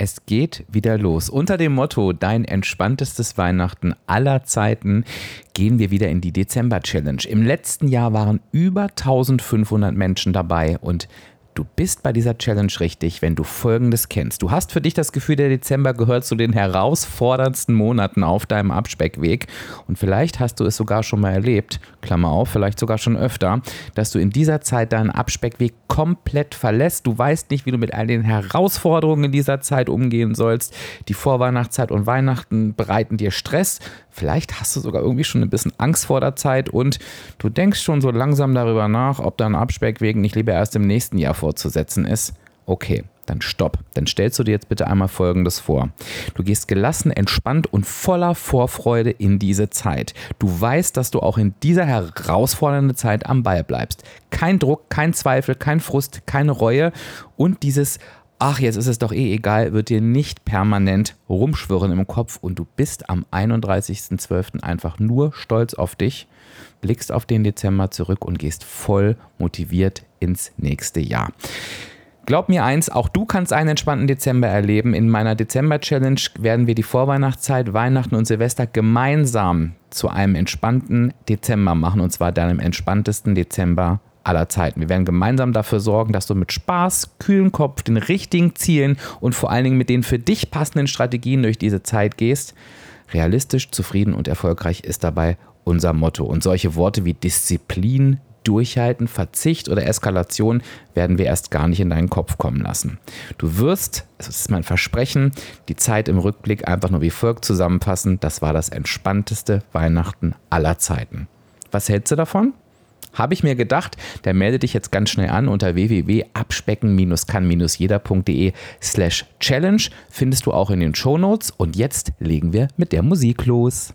Es geht wieder los. Unter dem Motto Dein entspanntestes Weihnachten aller Zeiten gehen wir wieder in die Dezember-Challenge. Im letzten Jahr waren über 1500 Menschen dabei und Du bist bei dieser Challenge richtig, wenn du Folgendes kennst. Du hast für dich das Gefühl, der Dezember gehört zu den herausforderndsten Monaten auf deinem Abspeckweg. Und vielleicht hast du es sogar schon mal erlebt, Klammer auf, vielleicht sogar schon öfter, dass du in dieser Zeit deinen Abspeckweg komplett verlässt. Du weißt nicht, wie du mit all den Herausforderungen in dieser Zeit umgehen sollst. Die Vorweihnachtszeit und Weihnachten bereiten dir Stress. Vielleicht hast du sogar irgendwie schon ein bisschen Angst vor der Zeit und du denkst schon so langsam darüber nach, ob dein Abspeckweg nicht lieber erst im nächsten Jahr fortzusetzen ist. Okay, dann stopp. Dann stellst du dir jetzt bitte einmal Folgendes vor. Du gehst gelassen, entspannt und voller Vorfreude in diese Zeit. Du weißt, dass du auch in dieser herausfordernden Zeit am Ball bleibst. Kein Druck, kein Zweifel, kein Frust, keine Reue und dieses ach, jetzt ist es doch eh egal, wird dir nicht permanent rumschwirren im Kopf und du bist am 31.12. einfach nur stolz auf dich, blickst auf den Dezember zurück und gehst voll motiviert ins nächste Jahr. Glaub mir eins, auch du kannst einen entspannten Dezember erleben. In meiner Dezember-Challenge werden wir die Vorweihnachtszeit, Weihnachten und Silvester gemeinsam zu einem entspannten Dezember machen und zwar deinem entspanntesten Dezember aller Zeiten. Wir werden gemeinsam dafür sorgen, dass du mit Spaß, kühlen Kopf, den richtigen Zielen und vor allen Dingen mit den für dich passenden Strategien durch diese Zeit gehst. Realistisch, zufrieden und erfolgreich ist dabei unser Motto. Und solche Worte wie Disziplin, Durchhalten, Verzicht oder Eskalation werden wir erst gar nicht in deinen Kopf kommen lassen. Du wirst, das ist mein Versprechen, die Zeit im Rückblick einfach nur wie folgt zusammenfassen. Das war das entspannteste Weihnachten aller Zeiten. Was hältst du davon? Habe ich mir gedacht, der melde dich jetzt ganz schnell an unter www.abspecken-kann-jeder.de slash challenge. Findest du auch in den Shownotes. Und jetzt legen wir mit der Musik los.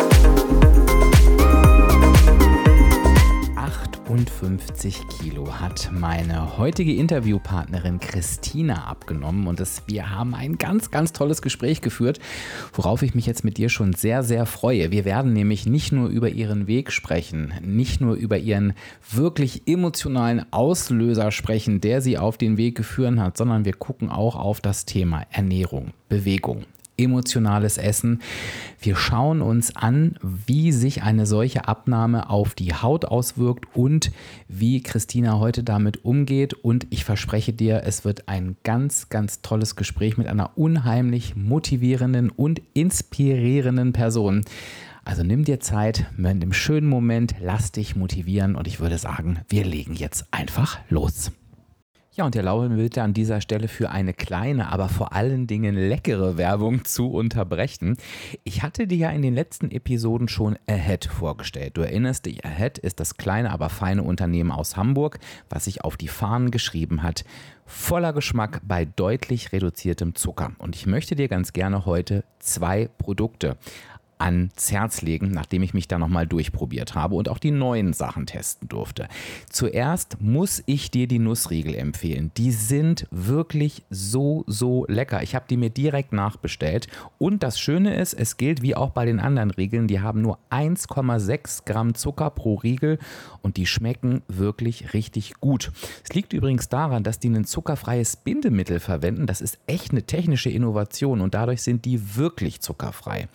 58 Kilo hat meine heutige Interviewpartnerin Christina abgenommen und das, wir haben ein ganz, ganz tolles Gespräch geführt, worauf ich mich jetzt mit dir schon sehr, sehr freue. Wir werden nämlich nicht nur über ihren Weg sprechen, nicht nur über ihren wirklich emotionalen Auslöser sprechen, der sie auf den Weg geführt hat, sondern wir gucken auch auf das Thema Ernährung, Bewegung, emotionales Essen. Wir schauen uns an, wie sich eine solche Abnahme auf die Haut auswirkt und wie Christina heute damit umgeht. Und ich verspreche dir, es wird ein ganz, ganz tolles Gespräch mit einer unheimlich motivierenden und inspirierenden Person. Also nimm dir Zeit, in dem schönen Moment, lass dich motivieren und ich würde sagen, wir legen jetzt einfach los. Ja, und der Lauren will an dieser Stelle für eine kleine, aber vor allen Dingen leckere Werbung zu unterbrechen. Ich hatte dir ja in den letzten Episoden schon Ahead vorgestellt. Du erinnerst dich, Ahead ist das kleine, aber feine Unternehmen aus Hamburg, was sich auf die Fahnen geschrieben hat, voller Geschmack bei deutlich reduziertem Zucker. Und ich möchte dir ganz gerne heute zwei Produkte ans Herz legen, nachdem ich mich da nochmal durchprobiert habe und auch die neuen Sachen testen durfte. Zuerst muss ich dir die Nussriegel empfehlen. Die sind wirklich so, so lecker. Ich habe die mir direkt nachbestellt. Und das Schöne ist, es gilt wie auch bei den anderen Riegeln, die haben nur 1,6 Gramm Zucker pro Riegel und die schmecken wirklich richtig gut. Es liegt übrigens daran, dass die ein zuckerfreies Bindemittel verwenden. Das ist echt eine technische Innovation und dadurch sind die wirklich zuckerfrei.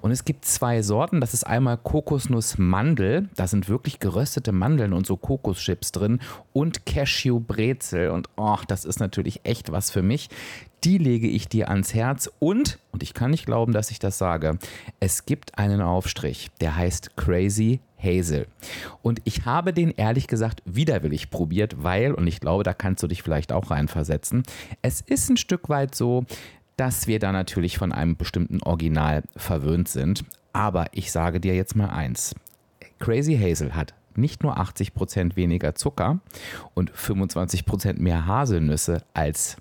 Und es gibt gibt zwei Sorten. Das ist einmal Kokosnuss-Mandel. Da sind wirklich geröstete Mandeln und so Kokoschips drin. Und Cashew-Brezel. Und oh, das ist natürlich echt was für mich. Die lege ich dir ans Herz. Und, und ich kann nicht glauben, dass ich das sage, es gibt einen Aufstrich, der heißt Crazy Hazel. Und ich habe den ehrlich gesagt widerwillig probiert, weil, und ich glaube, da kannst du dich vielleicht auch reinversetzen, es ist ein Stück weit so, dass wir da natürlich von einem bestimmten Original verwöhnt sind. Aber ich sage dir jetzt mal eins. Crazy Hazel hat nicht nur 80 Prozent weniger Zucker und 25 Prozent mehr Haselnüsse als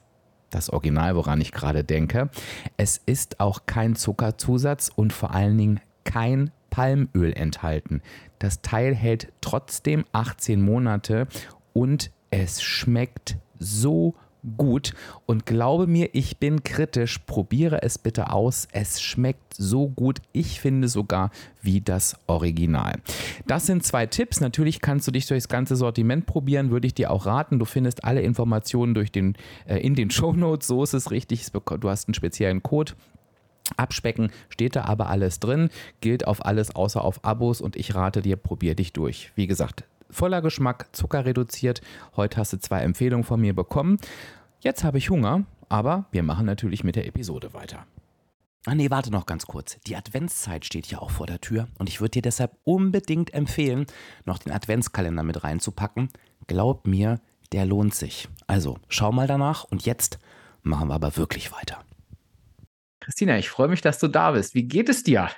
das Original, woran ich gerade denke. Es ist auch kein Zuckerzusatz und vor allen Dingen kein Palmöl enthalten. Das Teil hält trotzdem 18 Monate und es schmeckt so gut und glaube mir, ich bin kritisch. Probiere es bitte aus. Es schmeckt so gut. Ich finde sogar wie das Original. Das sind zwei Tipps. Natürlich kannst du dich durchs ganze Sortiment probieren, würde ich dir auch raten. Du findest alle Informationen durch den, äh, in den Show Notes. So ist es richtig. Du hast einen speziellen Code. Abspecken steht da aber alles drin, gilt auf alles außer auf Abos und ich rate dir, probier dich durch. Wie gesagt, voller Geschmack, Zucker reduziert. Heute hast du zwei Empfehlungen von mir bekommen. Jetzt habe ich Hunger, aber wir machen natürlich mit der Episode weiter. Ah nee, warte noch ganz kurz. Die Adventszeit steht ja auch vor der Tür und ich würde dir deshalb unbedingt empfehlen, noch den Adventskalender mit reinzupacken. Glaub mir, der lohnt sich. Also, schau mal danach und jetzt machen wir aber wirklich weiter. Christina, ich freue mich, dass du da bist. Wie geht es dir?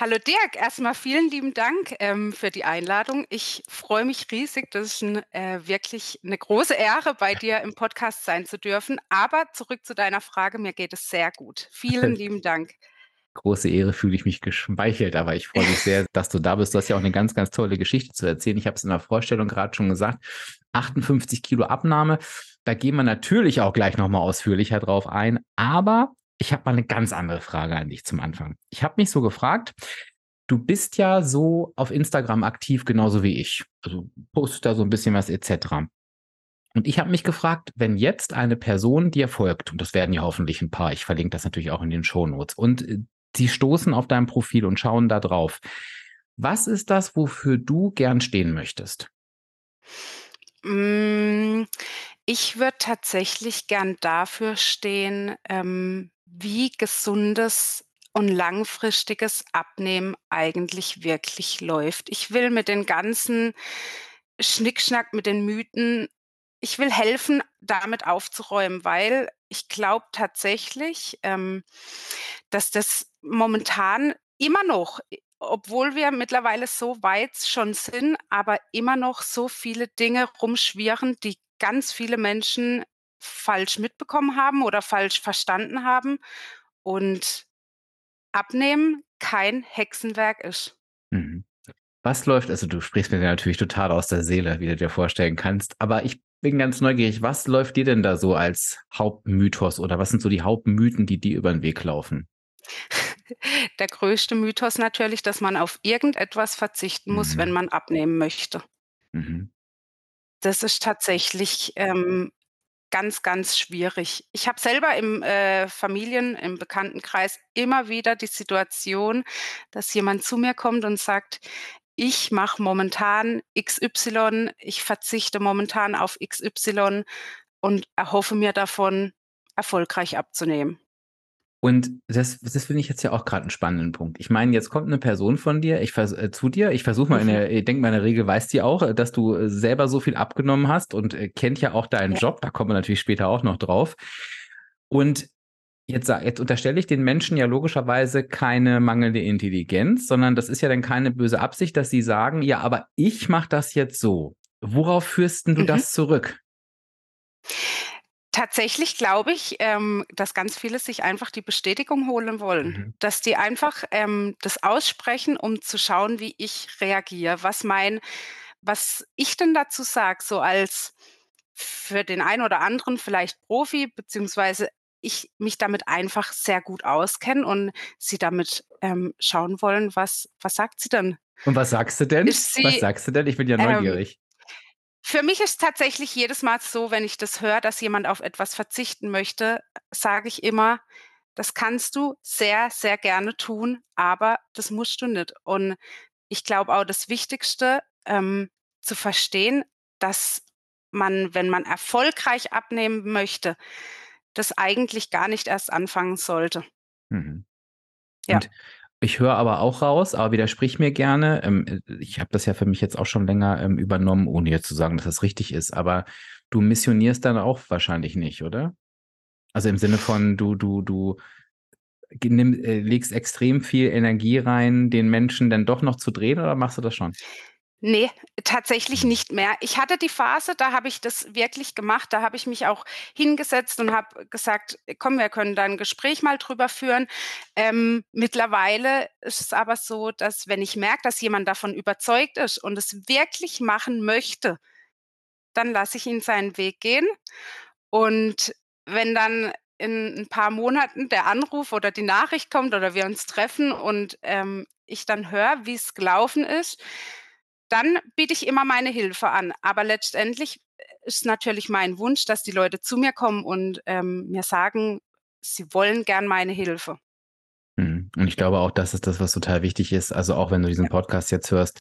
Hallo Dirk, erstmal vielen lieben Dank ähm, für die Einladung. Ich freue mich riesig, das ist ein, äh, wirklich eine große Ehre, bei dir im Podcast sein zu dürfen. Aber zurück zu deiner Frage, mir geht es sehr gut. Vielen lieben Dank. Große Ehre fühle ich mich geschmeichelt, aber ich freue mich sehr, dass du da bist. Du hast ja auch eine ganz, ganz tolle Geschichte zu erzählen. Ich habe es in der Vorstellung gerade schon gesagt. 58 Kilo Abnahme. Da gehen wir natürlich auch gleich nochmal ausführlicher drauf ein. Aber ich habe mal eine ganz andere Frage an dich zum Anfang. Ich habe mich so gefragt, du bist ja so auf Instagram aktiv, genauso wie ich. Also postest da so ein bisschen was etc. Und ich habe mich gefragt, wenn jetzt eine Person dir folgt, und das werden ja hoffentlich ein paar, ich verlinke das natürlich auch in den Shownotes, und äh, sie stoßen auf dein Profil und schauen da drauf. Was ist das, wofür du gern stehen möchtest? Mm, ich würde tatsächlich gern dafür stehen, ähm, wie gesundes und langfristiges Abnehmen eigentlich wirklich läuft. Ich will mit den ganzen Schnickschnack, mit den Mythen ich will helfen, damit aufzuräumen, weil ich glaube tatsächlich, ähm, dass das momentan immer noch, obwohl wir mittlerweile so weit schon sind, aber immer noch so viele Dinge rumschwirren, die ganz viele Menschen falsch mitbekommen haben oder falsch verstanden haben und Abnehmen kein Hexenwerk ist. Mhm. Was läuft, also du sprichst mir natürlich total aus der Seele, wie du dir vorstellen kannst, aber ich bin ganz neugierig, was läuft dir denn da so als Hauptmythos oder was sind so die Hauptmythen, die dir über den Weg laufen? Der größte Mythos natürlich, dass man auf irgendetwas verzichten muss, mhm. wenn man abnehmen möchte. Mhm. Das ist tatsächlich ähm, ganz, ganz schwierig. Ich habe selber im äh, Familien, im Bekanntenkreis immer wieder die Situation, dass jemand zu mir kommt und sagt, ich mache momentan XY, ich verzichte momentan auf XY und erhoffe mir davon, erfolgreich abzunehmen. Und das, das finde ich jetzt ja auch gerade einen spannenden Punkt. Ich meine, jetzt kommt eine Person von dir, ich äh, zu dir, ich versuche mal in der, ich denke mal in der Regel weiß die auch, dass du äh, selber so viel abgenommen hast und äh, kennt ja auch deinen ja. Job, da kommen wir natürlich später auch noch drauf. Und jetzt, jetzt unterstelle ich den Menschen ja logischerweise keine mangelnde Intelligenz, sondern das ist ja dann keine böse Absicht, dass sie sagen, ja, aber ich mache das jetzt so. Worauf führst du mhm. das zurück? Tatsächlich glaube ich, ähm, dass ganz viele sich einfach die Bestätigung holen wollen, mhm. dass die einfach ähm, das aussprechen, um zu schauen, wie ich reagiere, was mein, was ich denn dazu sage, so als für den einen oder anderen vielleicht Profi, beziehungsweise ich mich damit einfach sehr gut auskenne und sie damit ähm, schauen wollen, was, was sagt sie denn? Und was sagst du denn? Sie, was sagst du denn? Ich bin ja ähm, neugierig. Für mich ist tatsächlich jedes Mal so, wenn ich das höre, dass jemand auf etwas verzichten möchte, sage ich immer, das kannst du sehr, sehr gerne tun, aber das musst du nicht. Und ich glaube auch das Wichtigste ähm, zu verstehen, dass man, wenn man erfolgreich abnehmen möchte, das eigentlich gar nicht erst anfangen sollte. Mhm. Ja. Und ich höre aber auch raus, aber widersprich mir gerne. Ähm, ich habe das ja für mich jetzt auch schon länger ähm, übernommen, ohne jetzt zu sagen, dass das richtig ist. Aber du missionierst dann auch wahrscheinlich nicht, oder? Also im Sinne von, du, du, du äh, legst extrem viel Energie rein, den Menschen dann doch noch zu drehen, oder machst du das schon? Nee, tatsächlich nicht mehr. Ich hatte die Phase, da habe ich das wirklich gemacht. Da habe ich mich auch hingesetzt und habe gesagt: „Komm, wir können da 'n Gespräch mal drüber führen.“ Ähm, mittlerweile ist es aber so, dass wenn ich merke, dass jemand davon überzeugt ist und es wirklich machen möchte, dann lasse ich ihn seinen Weg gehen. Und wenn dann in 'n paar Monaten der Anruf oder die Nachricht kommt oder wir uns treffen und, ähm, ich dann höre, wie's gelaufen ist, dann biete ich immer meine Hilfe an. Aber letztendlich ist natürlich mein Wunsch, dass die Leute zu mir kommen und, ähm, mir sagen, sie wollen gern meine Hilfe. Mhm. Und ich glaube auch, das ist das, was total wichtig ist. Also, auch wenn du diesen. Podcast jetzt hörst,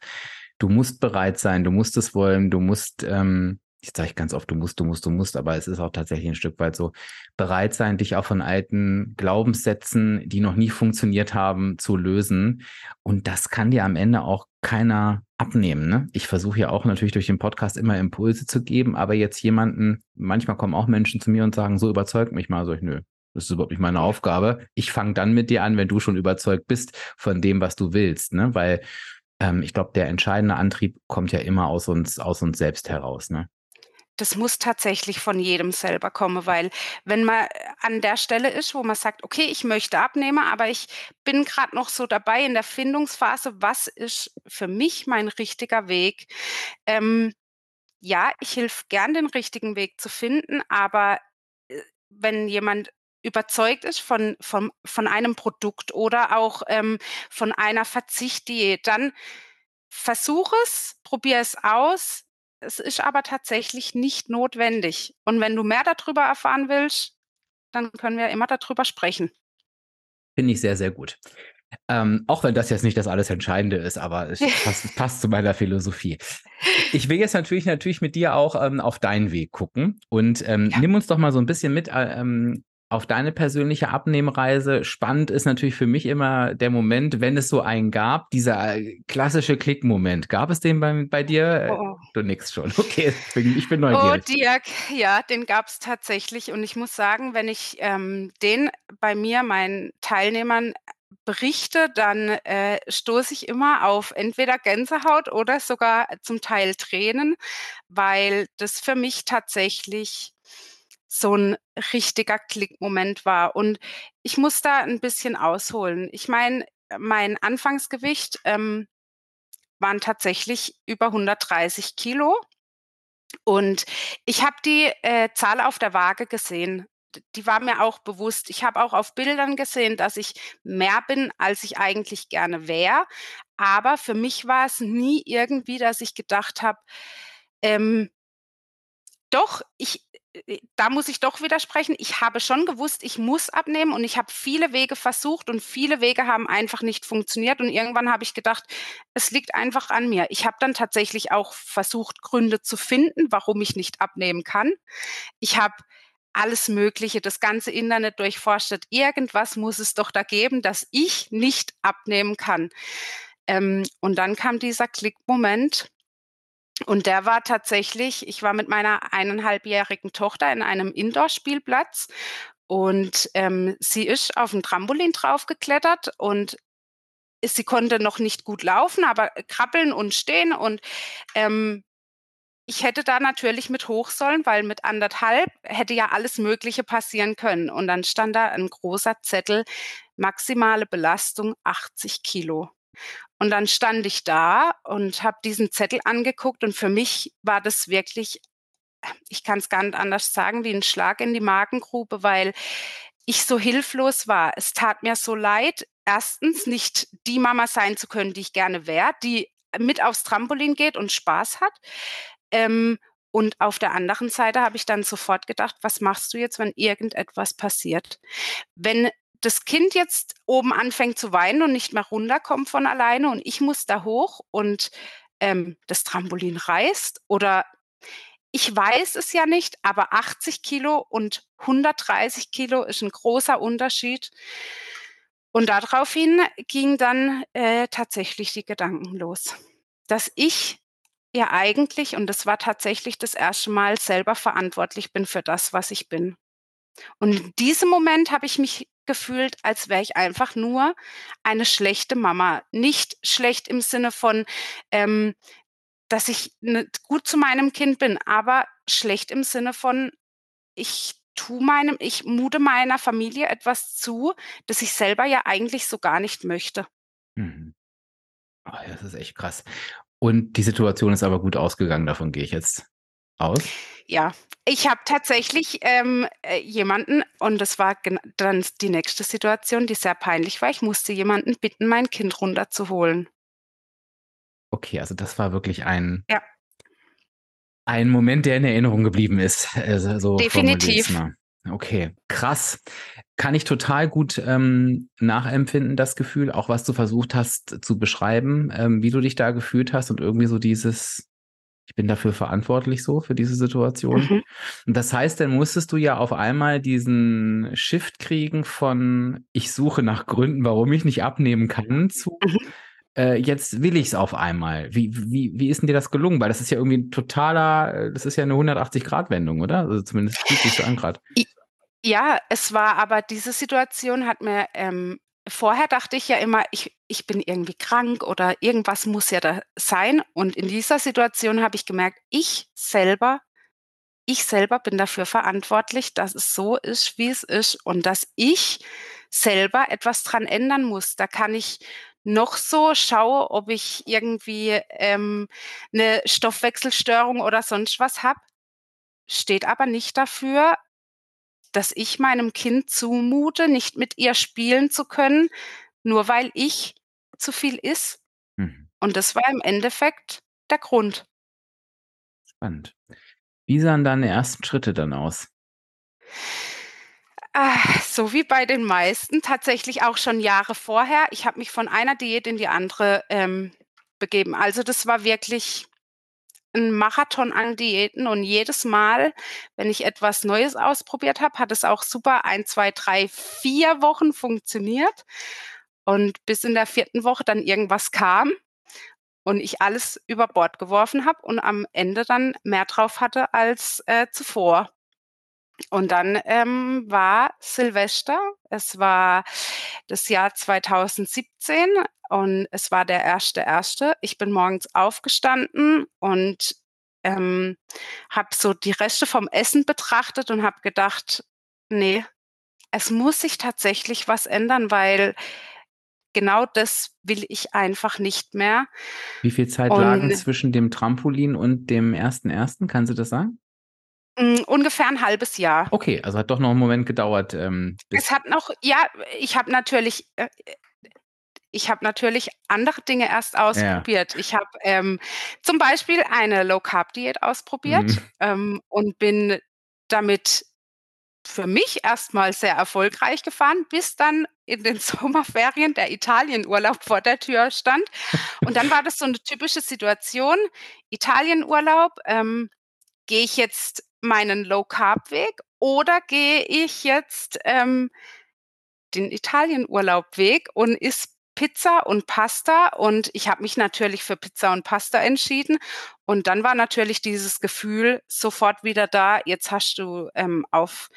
du musst bereit sein, du musst es wollen, du musst, ähm jetzt sage ich ganz oft: „Du musst, du musst, du musst“, aber es ist auch tatsächlich 'n Stück weit so, bereit sein, dich auch von alten Glaubenssätzen, die noch nie funktioniert haben, zu lösen. Und das kann dir am Ende auch keiner abnehmen, ne? Ich versuche ja auch natürlich durch den Podcast immer Impulse zu geben, aber jetzt jemanden manchmal kommen auch Menschen zu mir und sagen: „So, überzeug mich mal.“ Sage ich: „Nö, das ist überhaupt nicht meine. Aufgabe. Ich fange dann mit dir an, wenn du schon überzeugt bist von dem, was du willst“, ne? Weil, ähm, ich glaube, der entscheidende Antrieb kommt ja immer aus uns aus uns selbst heraus, ne? Das muss tatsächlich von jedem selber kommen, weil wenn man an der Stelle ist, wo man sagt: „Okay, ich möchte abnehmen, aber ich bin grad noch so dabei in der Findungsphase, was ist für mich mein richtiger Weg?“ Ähm, ja, ich helfe gern, den richtigen Weg zu finden, aber, äh, wenn jemand überzeugt ist von vom von einem Produkt oder auch, ähm, von einer Verzicht-Diät, dann versuche es, probiere es aus. Es ist aber tatsächlich nicht notwendig. Und wenn du mehr da drüber erfahren willst, dann können wir immer da drüber sprechen. Finde ich sehr, sehr gut. Ähm, auch wenn das jetzt nicht das alles Entscheidende ist, aber es passt passt zu meiner Philosophie. Ich will jetzt natürlich natürlich mit dir auch, ähm, auf deinen Weg gucken und, ähm, Ja. nimm uns doch mal so 'n bisschen mit, äh, ähm, auf deine persönliche Abnehmreise. Spannend ist natürlich für mich immer der Moment, wenn es so einen gab, dieser, äh, klassische Klick-Moment. Gab es den beim bei dir? Oh, oh. du nickst schon. Okay, ich bin ich bin Oh, neugierig. Dirk, ja, den gab's tatsächlich. Und ich muss sagen, wenn ich, ähm, den bei mir, meinen Teilnehmern berichte, dann, äh, stoße ich immer auf entweder Gänsehaut oder sogar zum Teil Tränen, weil das für mich tatsächlich so 'n richtiger Klick-Moment war. Und ich muss da 'n bisschen ausholen. Ich meine, mein Anfangsgewicht, ähm, waren tatsächlich über 130 Kilo. Und ich habe die, äh, Zahl auf der Waage gesehen. Die war mir auch bewusst. Ich habe auch auf Bildern gesehen, dass ich mehr bin, als ich eigentlich gerne wäre. Aber für mich war es nie irgendwie, dass ich gedacht habe, ähm doch, ich da muss ich doch widersprechen. Ich habe schon gewusst, ich muss abnehmen und ich habe viele Wege versucht und viele Wege haben einfach nicht funktioniert. Und irgendwann habe ich gedacht, es liegt einfach an mir. Ich habe dann tatsächlich auch versucht, Gründe zu finden, warum ich nicht abnehmen kann. Ich habe alles Mögliche, das ganze Internet durchforstet. Irgendwas muss es doch da geben, dass ich nicht abnehmen kann. Ähm, und dann kam dieser Klick-Moment. Und der war tatsächlich ich war mit meiner eineinhalbjährigen Tochter in einem Indoor-Spielplatz und, ähm, sie ist auf 'n Trampolin draufgeklettert und sie konnte noch nicht gut laufen, aber krabbeln und stehen und, ähm, ich hätte da natürlich mit hoch sollen, weil mit 1,5 hätte ja alles Mögliche passieren können. Und dann stand da 'n großer Zettel: „Maximale Belastung 80 Kilo.“ Und dann stand ich da und habe diesen Zettel angeguckt und für mich war das wirklich ich kann's gar nicht anders sagen, wie 'n Schlag in die Magengrube, weil ich so hilflos war. Es tat mir so leid, 1. nicht die Mama sein zu können, die ich gerne wäre, die mit aufs Trampolin geht und Spaß hat. Ähm, und auf der anderen Seite habe ich dann sofort gedacht: „Was machst du jetzt, wenn irgendetwas passiert?“ Wenn das Kind jetzt oben anfängt zu weinen und nicht mehr runterkommt von alleine und ich muss da hoch und, ähm, das Trampolin reißt oder ich weiß es ja nicht, aber 80 Kilo und 130 Kilo ist 'n großer Unterschied. Und da draufhin gingen dann, äh, tatsächlich die Gedanken los, dass ich ja eigentlich und das war tatsächlich das 1. Mal, selber verantwortlich bin für das, was ich bin. Und in diesem Moment habe ich mich gefühlt, als wäre ich einfach nur eine schlechte Mama. Nicht schlecht im Sinne von, ähm dass ich ne, gut zu meinem Kind bin, aber schlecht im Sinne von, ich tue meinem ich mute meiner Familie etwas zu, das ich selber ja eigentlich so gar nicht möchte. Mhm. Ja, das ist echt krass. Und die Situation ist aber gut ausgegangen, davon gehe ich jetzt aus? Ja, ich habe tatsächlich, ähm, äh, jemanden und das war dann die nächste Situation, die sehr peinlich war. Ich musste jemanden bitten, mein Kind runterzuholen. Okay, also das war wirklich ein Ja. ein Moment, der in Erinnerung geblieben ist, äh, so Definitiv. mal. Okay, krass. Kann ich total gut, ähm, nachempfinden, das Gefühl, auch was du versucht hast zu beschreiben, ähm, wie du dich da gefühlt hast und irgendwie so dieses: „Ich bin dafür verantwortlich so für diese Situation.“ Mhm. Und das heißt, dann musstest du ja auf einmal diesen Shift kriegen von: „Ich suche nach Gründen, warum ich nicht abnehmen kann“, zu, Mhm. äh: „Jetzt will ich's auf einmal.“ Wie wie wie ist 'n dir das gelungen? Weil das ist ja irgendwie 'n totaler äh, das ist ja 'ne 180-Grad-Wendung, oder? Also, zumindest fühlt sich so an grad. I ja, es war aber diese Situation hat mir, ähm vorher dachte ich ja immer, ich ich bin irgendwie krank oder irgendwas muss ja da sein. Und in dieser Situation habe ich gemerkt, ich selber ich selber bin dafür verantwortlich, dass es so ist, wie es ist und dass ich selber etwas dran ändern muss. Da kann ich noch so schaue, ob ich irgendwie, ähm, 'ne Stoffwechselstörung oder sonst was habe, steht aber nicht dafür, dass ich meinem Kind zumute, nicht mit ihr spielen zu können, nur weil ich zu viel esse. Mhm. Und das war im Endeffekt der Grund. Spannend. Wie sahen deine ersten Schritte dann aus? Ah, so wie bei den meisten, tatsächlich auch schon Jahre vorher. Ich habe mich von einer Diät in die andere, ähm, begeben. Also, das war wirklich 'n Marathon an Diäten und jedes Mal, wenn ich etwas Neues ausprobiert habe, hat es auch super 1, 2, 3, 4 Wochen funktioniert. Und bis in der 4. Woche dann irgendwas kam und ich alles über Bord geworfen habe und am Ende dann mehr drauf hatte als, äh, zuvor. Und dann, ähm, war Silvester. Es war das Jahr 2017 und es war der 1.1. Ich bin morgens aufgestanden und, ähm, habe so die Reste vom Essen betrachtet und habe gedacht: „Ne, es muss sich tatsächlich was ändern, weil genau das will ich einfach nicht mehr.“ Wie viel Zeit lagen Und zwischen dem Trampolin und dem 1.1.? Kannst du das sagen? Hm, ungefähr 'n 1/2 Jahr. Okay, also hat doch noch 'n Moment gedauert, ähm, Es hat noch ja, ich habe natürlich äh, ich habe natürlich andere Dinge erst Ja. ausprobiert. Ich habe, ähm, zum Beispiel eine Low-Carb-Diät ausprobiert, Mhm. ähm, und bin damit für mich erst mal sehr erfolgreich gefahren, bis dann in den Sommerferien der Italienurlaub vor der Tür stand. Und dann war das so 'ne typische Situation, Italienurlaub, ähm, gehe ich jetzt meinen Low-Carb-Weg oder gehe ich jetzt, ähm, den Italienurlaub-Weg und esse Pizza und Pasta? Und ich habe mich natürlich für Pizza und Pasta entschieden. Und dann war natürlich dieses Gefühl sofort wieder da, jetzt hast du, ähm, auf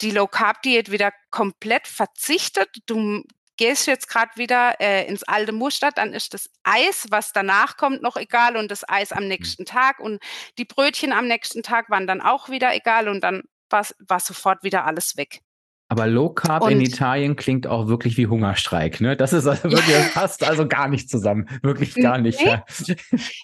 die Low-Carb-Diät wieder komplett verzichtet. Du gehst jetzt grad wieder, äh, ins alte Muster, dann ist das Eis, was danach kommt, noch egal und das Eis am Mhm. nächsten Tag und die Brötchen am nächsten Tag waren dann auch wieder egal und dann war sofort wieder alles weg. Aber Low Carb in Und Italien klingt auch wirklich wie Hungerstreik, ne? Das ist also wirklich das passt also gar nicht zusammen, wirklich gar nicht, ne? ja.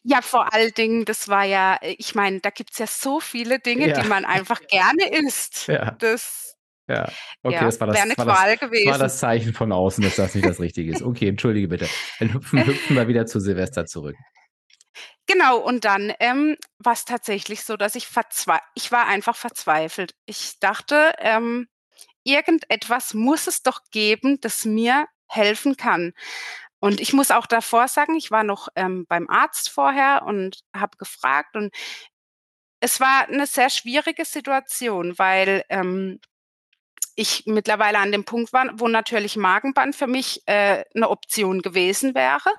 Ja, vor allen Dingen, das war ja äh, ich meine, da gibt's ja so viele Dinge, die Ja. man einfach gerne isst. Ja. Das Ja. Okay, ja, das war wäre das 'ne war das Qual das war gewesen. das Zeichen von außen, dass das nicht das Richtige ist. Okay, entschuldige bitte. Dann hüpfen hüpfen wir wieder zu Silvester zurück. Genau, und dann, ähm, war's tatsächlich so, dass ich verzwei ich war einfach verzweifelt. Ich dachte, ähm: „Irgendetwas muss es doch geben, das mir helfen kann.“ Und ich muss auch davor sagen, ich war noch, ähm, beim Arzt vorher und habe gefragt und es war 'ne sehr schwierige Situation, weil, ähm, ich mittlerweile an dem Punkt war, wo natürlich Magenband für mich, äh, 'ne Option gewesen wäre.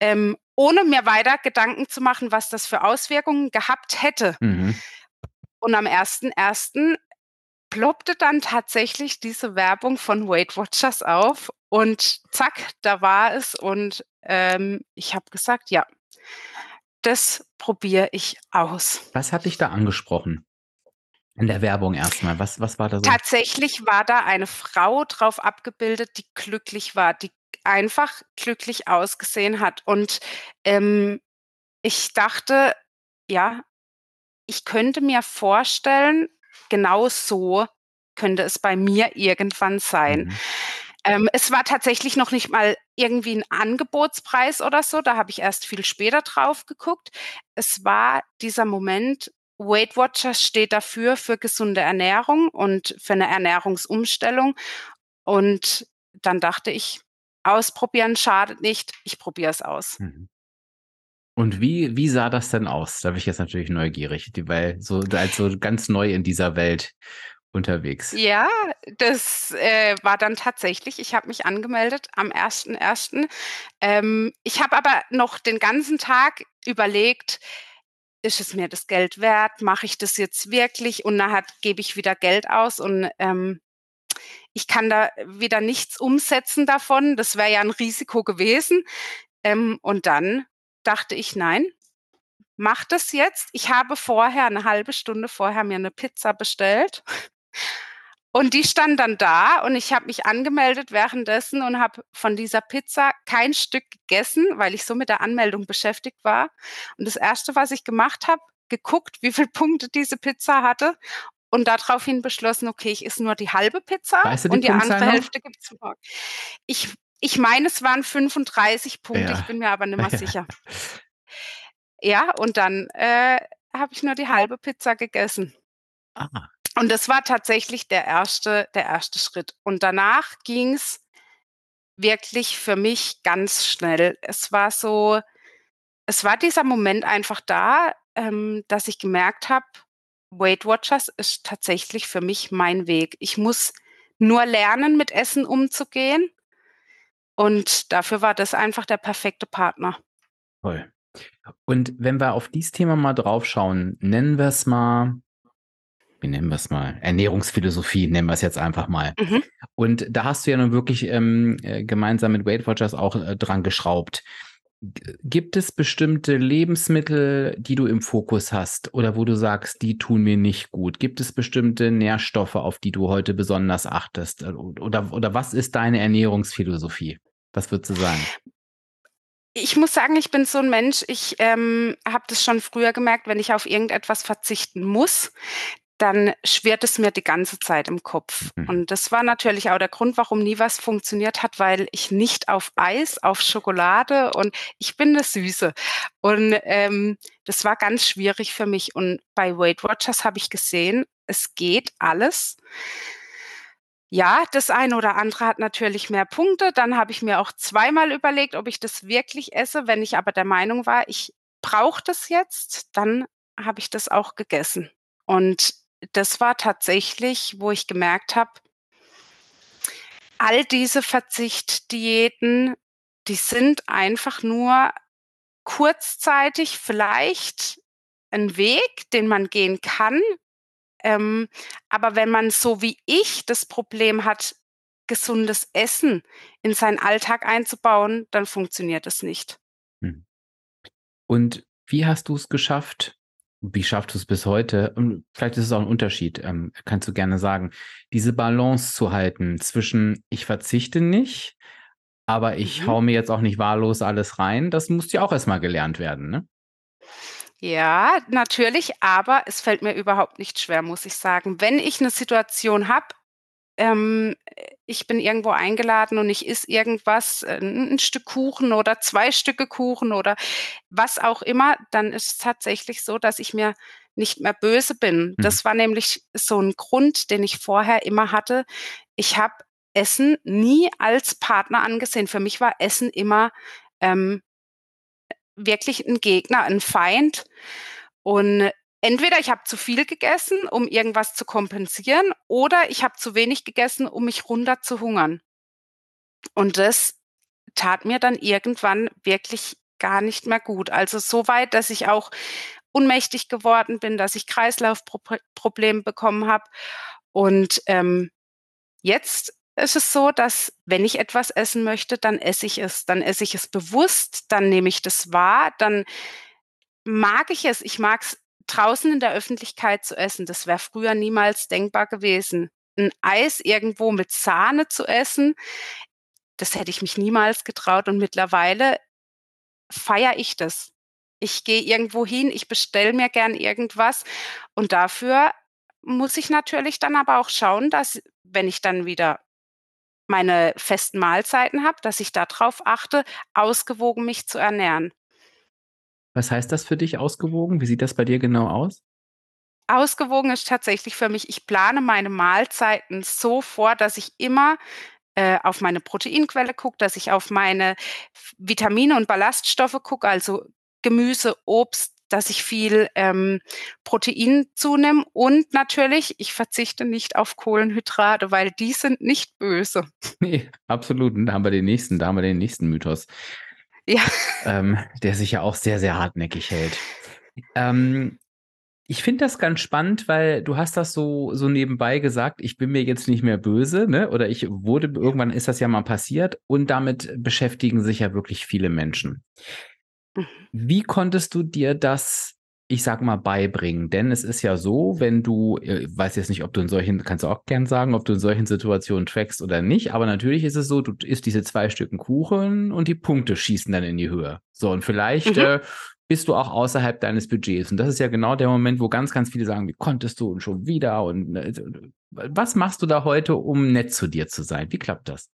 Ähm, ohne mir weiter Gedanken zu machen, was das für Auswirkungen gehabt hätte. Mhm. Und am 1.1. ploppte dann tatsächlich diese Werbung von Weight Watchers auf und zack, da war es und, ähm, ich habe gesagt: „Ja.“ das probiere ich aus. Was hat dich da angesprochen? In der Werbung erstmal. Was, was war da so? Tatsächlich war da eine Frau drauf abgebildet, die glücklich war, die einfach glücklich ausgesehen hat. Und ähm, ich dachte, ja, ich könnte mir vorstellen, genau so könnte es bei mir irgendwann sein. Mhm. Ähm, es war tatsächlich noch nicht mal irgendwie ein Angebotspreis oder so, da habe ich erst viel später drauf geguckt. Es war dieser Moment, Weight Watchers steht dafür für gesunde Ernährung und für eine Ernährungsumstellung. Und dann dachte ich, ausprobieren schadet nicht, ich probiere es aus. Mhm. Und wie, wie sah das denn aus? Da bin ich jetzt natürlich neugierig, weil so als so ganz neu in dieser Welt unterwegs. Ja, das äh, war dann tatsächlich, ich habe mich angemeldet am 1.1. Ähm, ich habe aber noch den ganzen Tag überlegt, ist es mir das Geld wert? Mache ich das jetzt wirklich? Und nachher gebe ich wieder Geld aus und ähm, ich kann da wieder nichts umsetzen davon. Das wäre ja ein Risiko gewesen. Ähm, und dann dachte ich, nein, mach das jetzt. Ich habe vorher, eine halbe Stunde vorher, mir eine Pizza bestellt. Und die stand dann da und ich habe mich angemeldet währenddessen und habe von dieser Pizza kein Stück gegessen, weil ich so mit der Anmeldung beschäftigt war. Und das Erste, was ich gemacht habe, geguckt, wie viele Punkte diese Pizza hatte und daraufhin beschlossen, okay, ich esse nur die halbe Pizza weißt du die und die Punktzahl andere noch? Hälfte gibt es morgen. Ich, ich meine, es waren 35 Punkte, Ja. ich bin mir aber nicht mehr Ja. sicher. Ja, und dann äh, habe ich nur die halbe Pizza gegessen. Ah, Und das war tatsächlich der erste, der erste Schritt. Und danach ging's wirklich für mich ganz schnell. Es war so, es war dieser Moment einfach da, ähm, dass ich gemerkt habe, Weight Watchers ist tatsächlich für mich mein Weg. Ich muss nur lernen, mit Essen umzugehen. Und dafür war das einfach der perfekte Partner. toll. Und wenn wir auf dieses Thema mal draufschauen, nennen wir es mal, wie nennen wir es mal? Ernährungsphilosophie nennen wir es jetzt einfach mal. Mhm. Und da hast du ja nun wirklich ähm, äh, gemeinsam mit Weight Watchers auch äh, dran geschraubt. G- Gibt es bestimmte Lebensmittel, die du im Fokus hast oder wo du sagst, die tun mir nicht gut? Gibt es bestimmte Nährstoffe, auf die du heute besonders achtest? Äh, Oder, oder was ist deine Ernährungsphilosophie? Was würdest du sagen? Ich muss sagen, ich bin so ein Mensch, ich ähm, habe das schon früher gemerkt, wenn ich auf irgendetwas verzichten muss, dann schwirrt es mir die ganze Zeit im Kopf. Mhm. Und das war natürlich auch der Grund, warum nie was funktioniert hat, weil ich nicht auf Eis, auf Schokolade und ich bin eine Süße. Und ähm, das war ganz schwierig für mich. Und bei Weight Watchers habe ich gesehen, es geht alles. Ja, das eine oder andere hat natürlich mehr Punkte. Dann habe ich mir auch zweimal überlegt, ob ich das wirklich esse. Wenn ich aber der Meinung war, ich brauche das jetzt, dann habe ich das auch gegessen. Und das war tatsächlich, wo ich gemerkt habe, all diese Verzichtdiäten, die sind einfach nur kurzzeitig vielleicht ein Weg, den man gehen kann. Ähm, aber wenn man so wie ich das Problem hat, gesundes Essen in seinen Alltag einzubauen, dann funktioniert es nicht. Hm. Und wie hast du es geschafft? Wie schaffst du es bis heute? Und vielleicht ist es auch ein Unterschied, ähm, kannst du gerne sagen, diese Balance zu halten zwischen ich verzichte nicht, aber ich Mhm. hau mir jetzt auch nicht wahllos alles rein. Das muss ja auch erstmal gelernt werden, ne? Ja, natürlich, aber es fällt mir überhaupt nicht schwer, muss ich sagen. Wenn ich eine Situation habe, ähm, ich bin irgendwo eingeladen und ich esse irgendwas, äh, 'n 'n Stück Kuchen oder 2 Stücke Kuchen oder was auch immer, dann ist es tatsächlich so, dass ich mir nicht mehr böse bin. Mhm. Das war nämlich so 'n Grund, den ich vorher immer hatte. Ich habe Essen nie als Partner angesehen. Für mich war Essen immer, ähm, wirklich 'n Gegner, 'n Feind. Und entweder ich habe zu viel gegessen, um irgendwas zu kompensieren, oder ich habe zu wenig gegessen, um mich runterzuhungern. Und das tat mir dann irgendwann wirklich gar nicht mehr gut. Also so weit, dass ich auch ohnmächtig geworden bin, dass ich Kreislaufproble Probleme bekommen habe. Und, ähm, jetzt ist es so, dass wenn ich etwas essen möchte, dann esse ich es. Dann esse ich es bewusst, dann nehme ich das wahr, dann mag ich es. Ich mag es draußen in der Öffentlichkeit zu essen. Das wäre früher niemals denkbar gewesen. Ein Eis irgendwo mit Sahne zu essen, das hätte ich mich niemals getraut. Und mittlerweile feiere ich das. Ich gehe irgendwo hin, ich bestelle mir gern irgendwas und dafür muss ich natürlich dann aber auch schauen, dass wenn ich dann wieder meine festen Mahlzeiten habe, dass ich darauf achte, ausgewogen mich zu ernähren. Was heißt das für dich ausgewogen? Wie sieht das bei dir genau aus? Ausgewogen ist tatsächlich für mich, ich plane meine Mahlzeiten so vor, dass ich immer äh, auf meine Proteinquelle gucke, dass ich auf meine Vitamine und Ballaststoffe gucke, also Gemüse, Obst, dass ich viel ähm, Protein zunehme und natürlich, ich verzichte nicht auf Kohlenhydrate, weil die sind nicht böse. Nee, absolut. da haben wir den nächsten, da haben wir den nächsten Mythos. Ja. Ähm, der sich ja auch sehr, sehr hartnäckig hält. Ähm, ich finde das ganz spannend, weil du hast das so, so nebenbei gesagt, ich bin mir jetzt nicht mehr böse, ne? Oder ich wurde, irgendwann ist das ja mal passiert und damit beschäftigen sich ja wirklich viele Menschen. Mhm. Wie konntest du dir das, ich sag mal, beibringen? Denn es ist ja so, wenn du, ich äh, weiß jetzt nicht, ob du in solchen, kannst du auch gern sagen, ob du in solchen Situationen trackst oder nicht, aber natürlich ist es so, du isst diese zwei Stücken Kuchen und die Punkte schießen dann in die Höhe. So, und vielleicht mhm. äh, bist du auch außerhalb deines Budgets. Und das ist ja genau der Moment, wo ganz, ganz viele sagen, wie konntest du und schon wieder und äh, was machst du da heute, um nett zu dir zu sein? Wie klappt das?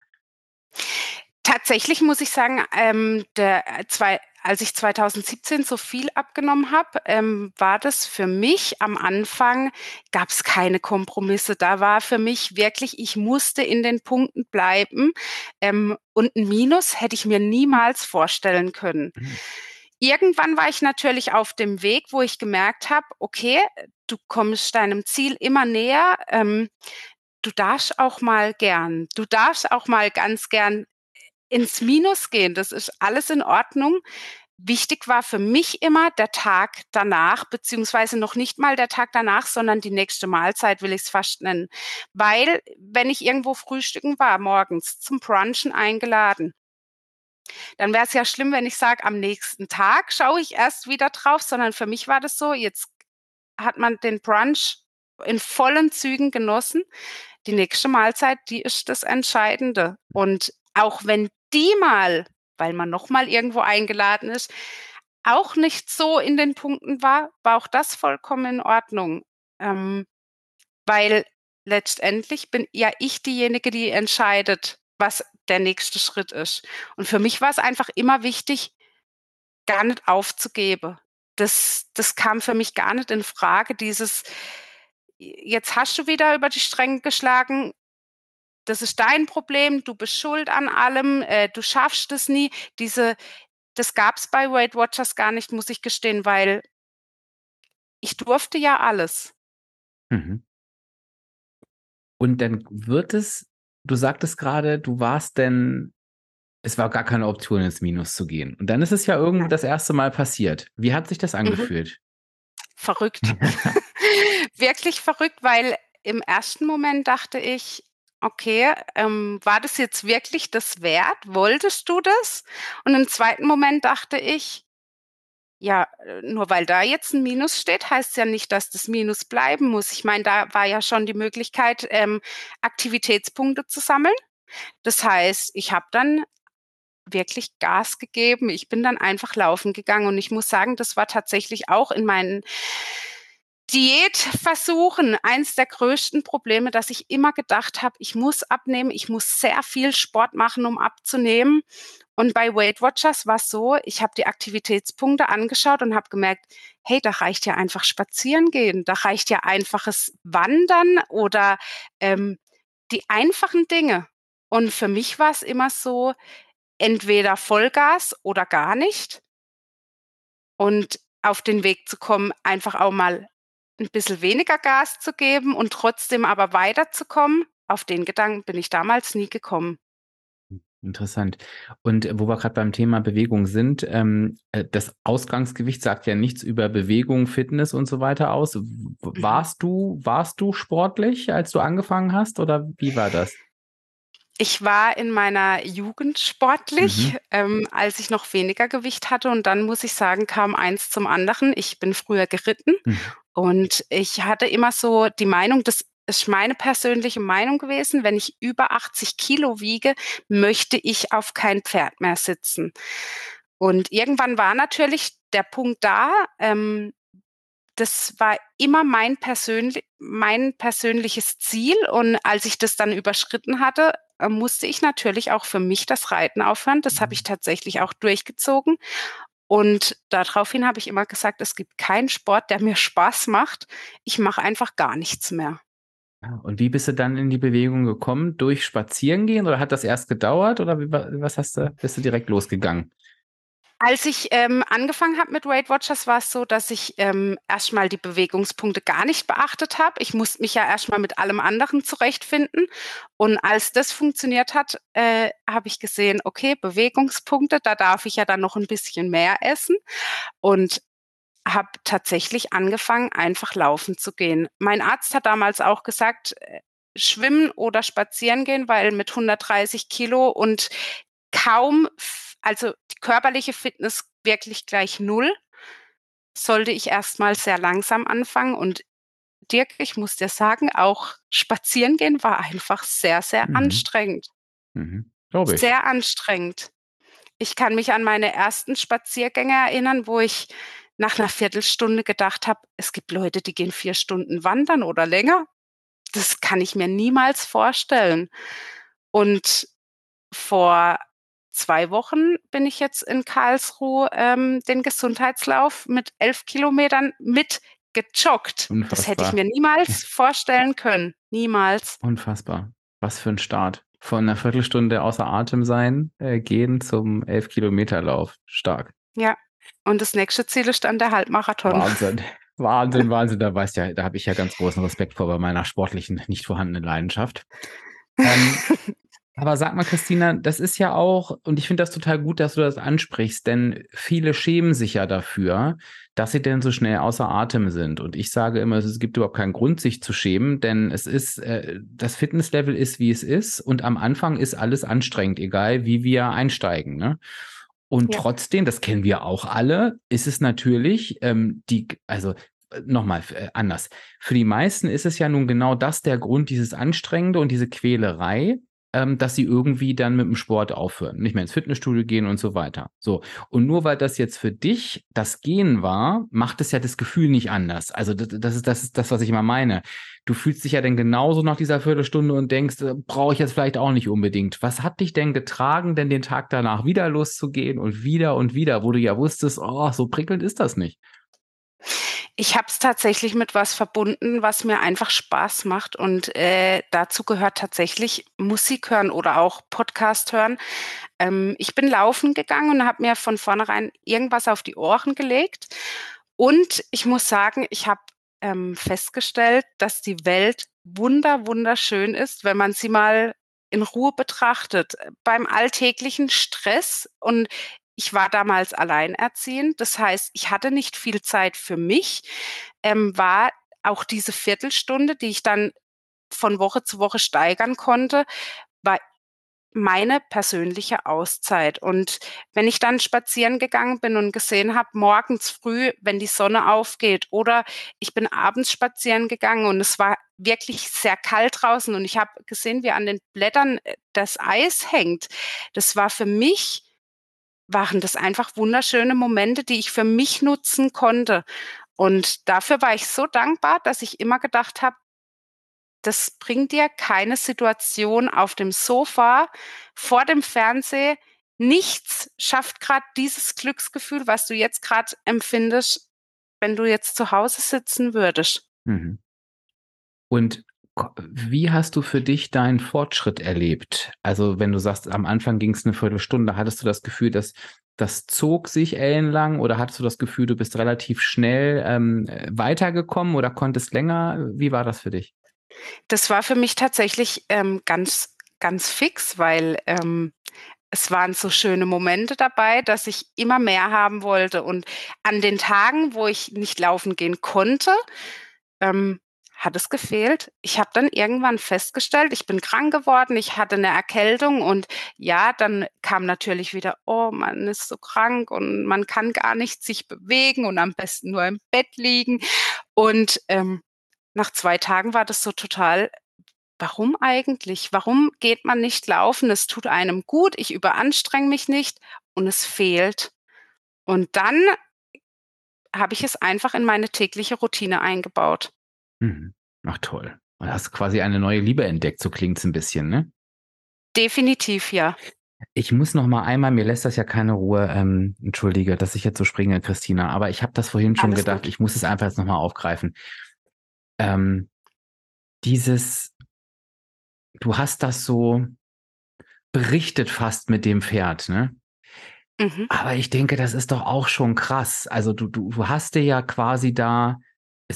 Tatsächlich muss ich sagen, ähm, der äh, zwei, als ich 2017 so viel abgenommen habe, ähm, war das für mich am Anfang, gab es keine Kompromisse. Da war für mich wirklich, ich musste in den Punkten bleiben. Ähm, und ein Minus hätte ich mir niemals vorstellen können. Mhm. Irgendwann war ich natürlich auf dem Weg, wo ich gemerkt habe, okay, du kommst deinem Ziel immer näher. Ähm, du darfst auch mal gern, du darfst auch mal ganz gern ins Minus gehen. Das ist alles in Ordnung. Wichtig war für mich immer der Tag danach, beziehungsweise noch nicht mal der Tag danach, sondern die nächste Mahlzeit will ich es fast nennen. Weil, wenn ich irgendwo frühstücken war, morgens zum Brunchen eingeladen, dann wäre es ja schlimm, wenn ich sage, am nächsten Tag schaue ich erst wieder drauf, sondern für mich war das so, jetzt hat man den Brunch in vollen Zügen genossen. Die nächste Mahlzeit, die ist das Entscheidende. Und auch wenn die mal, weil man noch mal irgendwo eingeladen ist, auch nicht so in den Punkten war, war auch das vollkommen in Ordnung. Ähm, weil letztendlich bin ja ich diejenige, die entscheidet, was der nächste Schritt ist. Und für mich war es einfach immer wichtig, gar nicht aufzugeben. Das, das kam für mich gar nicht in Frage, dieses, jetzt hast du wieder über die Stränge geschlagen, das ist dein Problem, du bist schuld an allem, äh, du schaffst es nie. Diese, das gab es bei Weight Watchers gar nicht, muss ich gestehen, weil ich durfte ja alles. Mhm. Und dann wird es, du sagtest gerade, du warst denn, es war gar keine Option, ins Minus zu gehen. Und dann ist es ja irgendwie das erste Mal passiert. Wie hat sich das mhm. angefühlt? Mhm. Verrückt. Wirklich verrückt, weil im ersten Moment dachte ich, Okay, ähm, war das jetzt wirklich das wert? Wolltest du das? Und im zweiten Moment dachte ich, ja, äh, nur weil da jetzt ein Minus steht, heißt ja nicht, dass das Minus bleiben muss. Ich meine, da war ja schon die Möglichkeit, ähm, Aktivitätspunkte zu sammeln. Das heißt, ich habe dann wirklich Gas gegeben. Ich bin dann einfach laufen gegangen und ich muss sagen, das war tatsächlich auch in meinen Diätversuchen eins der größten Probleme, dass ich immer gedacht habe, ich muss abnehmen, ich muss sehr viel Sport machen, um abzunehmen. Und bei Weight Watchers war es so, ich habe die Aktivitätspunkte angeschaut und habe gemerkt, hey, da reicht ja einfach spazieren gehen, da reicht ja einfaches Wandern oder ähm, die einfachen Dinge. Und für mich war es immer so, entweder Vollgas oder gar nicht. Und auf den Weg zu kommen, einfach auch mal ein bisschen weniger Gas zu geben und trotzdem aber weiterzukommen, auf den Gedanken bin ich damals nie gekommen. Interessant. Und wo wir gerade beim Thema Bewegung sind, ähm, äh, das Ausgangsgewicht sagt ja nichts über Bewegung, Fitness und so weiter aus. Mhm. Warst du, warst du sportlich, als du angefangen hast, oder wie war das? Ich war in meiner Jugend sportlich, Mhm. ähm, als ich noch weniger Gewicht hatte und dann muss ich sagen, kam eins zum anderen. Ich bin früher geritten Mhm. Und ich hatte immer so die Meinung, das ist meine persönliche Meinung gewesen, wenn ich über 80 Kilo wiege, möchte ich auf kein Pferd mehr sitzen. Und irgendwann war natürlich der Punkt da, ähm, das war immer mein persönli mein persönliches Ziel und als ich das dann überschritten hatte, äh, musste ich natürlich auch für mich das Reiten aufhören. Das habe ich Mhm. tatsächlich auch durchgezogen und daraufhin habe ich immer gesagt: „Es gibt keinen Sport, der mir Spaß macht. Ich mache einfach gar nichts mehr.“ Ja, und wie bist du dann in die Bewegung gekommen? Durch Spazierengehen oder hat das erst gedauert oder wie wa was hast du bist du direkt losgegangen? Als ich, ähm, angefangen habe mit Weight Watchers, war es so, dass ich, ähm, erst mal die Bewegungspunkte gar nicht beachtet habe. Ich musste mich ja erst mal mit allem anderen zurechtfinden. Und als das funktioniert hat, äh, habe ich gesehen, okay, Bewegungspunkte, da darf ich ja dann noch 'n bisschen mehr essen und habe tatsächlich angefangen, einfach laufen zu gehen. Mein Arzt hat damals auch gesagt, äh, schwimmen oder spazieren gehen, weil mit 130 Kilo und kaum also die körperliche Fitness wirklich gleich 0, sollte ich erst mal sehr langsam anfangen. Und Dirk, ich muss dir sagen, auch spazieren gehen war einfach sehr, sehr Mhm. anstrengend. Mhm. Glaube ich. Sehr anstrengend. Ich kann mich an meine ersten Spaziergänge erinnern, wo ich nach 'ner Viertelstunde gedacht habe: „Es gibt Leute, die gehen 4 Stunden wandern oder länger.“ Das kann ich mir niemals vorstellen. Und vor 2 Wochen bin ich jetzt in Karlsruhe, ähm, den Gesundheitslauf mit 11 Kilometern mit gejoggt. Das hätte ich mir niemals vorstellen können, niemals. Unfassbar. Was für 'n Start. Von 'ner Viertelstunde außer Atem sein, äh, gehen zum 11 Kilometer Lauf. Stark. Ja, und das nächste Ziel ist dann der Halbmarathon. Wahnsinn. Wahnsinn, Wahnsinn. Da weißt ja da habe ich ja ganz großen Respekt vor bei meiner sportlichen, nicht vorhandenen Leidenschaft. Ähm, aber sag mal, Christina, das ist ja auch und ich finde das total gut, dass du das ansprichst, denn viele schämen sich ja dafür, dass sie denn so schnell außer Atem sind. Und ich sage immer, es gibt überhaupt keinen Grund, sich zu schämen, denn es ist äh, das Fitnesslevel ist, wie es ist und am Anfang ist alles anstrengend, egal wie wir einsteigen, ne? Und Ja. trotzdem, das kennen wir auch alle, ist es natürlich, ähm, die also, äh, noch mal, f äh, anders. Für die meisten ist es ja nun genau das der Grund, dieses Anstrengende und diese Quälerei, ähm, dass sie irgendwie dann mit dem Sport aufhören, nicht mehr ins Fitnessstudio gehen und so weiter. So, und nur weil das jetzt für dich das Gehen war, macht es ja das Gefühl nicht anders. Also d das ist das ist das, was ich immer meine. Du fühlst dich ja dann genauso nach dieser Viertelstunde und denkst: „Äh, brauche ich jetzt vielleicht auch nicht unbedingt.“ Was hat dich denn getragen, denn den Tag danach wieder loszugehen und wieder und wieder, wo du ja wusstest: „Oh, so prickelnd ist das nicht?“ Ich habe es tatsächlich mit was verbunden, was mir einfach Spaß macht und, äh, dazu gehört tatsächlich Musik hören oder auch Podcast hören. Ähm, ich bin laufen gegangen und habe mir von vornherein irgendwas auf die Ohren gelegt. Und ich muss sagen, ich habe, ähm, festgestellt, dass die Welt wunder wunderschön ist, wenn man sie mal in Ruhe betrachtet. Beim alltäglichen Stress und ich war damals alleinerziehend, das heißt, ich hatte nicht viel Zeit für mich, ähm, war auch diese Viertelstunde, die ich dann von Woche zu Woche steigern konnte, war meine persönliche Auszeit. Und wenn ich dann spazieren gegangen bin und gesehen habe, morgens früh, wenn die Sonne aufgeht oder ich bin abends spazieren gegangen und es war wirklich sehr kalt draußen und ich habe gesehen, wie an den Blättern, äh, das Eis hängt. Das war für mich waren das einfach wunderschöne Momente, die ich für mich nutzen konnte. Und dafür war ich so dankbar, dass ich immer gedacht habe das bringt dir keine Situation auf dem Sofa, vor dem Fernseh nichts schafft grad dieses Glücksgefühl, was du jetzt grad empfindest, wenn du jetzt zu Hause sitzen würdest. Mhm. Und wie hast du für dich deinen Fortschritt erlebt? Also, wenn du sagst, am Anfang ging's 'ne Viertelstunde, hattest du das Gefühl, dass das zog sich ellenlang oder hattest du das Gefühl, du bist relativ schnell, ähm, äh, weitergekommen oder konntest länger wie war das für dich? Das war für mich tatsächlich, ähm, ganz ganz fix, weil, ähm, es waren so schöne Momente dabei, dass ich immer mehr haben wollte. Und an den Tagen, wo ich nicht laufen gehen konnte, ähm, hat es gefehlt. Ich habe dann irgendwann festgestellt, ich bin krank geworden, ich hatte eine Erkältung und ja, dann kam natürlich wieder, oh, man ist so krank und man kann gar nicht sich bewegen und am besten nur im Bett liegen. Und ähm, nach zwei Tagen war das so total, warum eigentlich? Warum geht man nicht laufen? Es tut einem gut, ich überanstrenge mich nicht und es fehlt. Und dann habe ich es einfach in meine tägliche Routine eingebaut. Mhm. Ach toll. Du hast quasi eine neue Liebe entdeckt, so klingt es ein bisschen, ne? Definitiv, ja. Ich muss noch mal einmal, mir lässt das ja keine Ruhe, ähm, entschuldige, dass ich jetzt so springe, Christina, aber ich habe das vorhin schon Alles gedacht, gut. ich muss es einfach jetzt noch mal aufgreifen. Ähm, dieses, du hast das so berichtet fast mit dem Pferd, ne? Mhm. Aber ich denke, das ist doch auch schon krass. Also du, du, du hast dir ja quasi da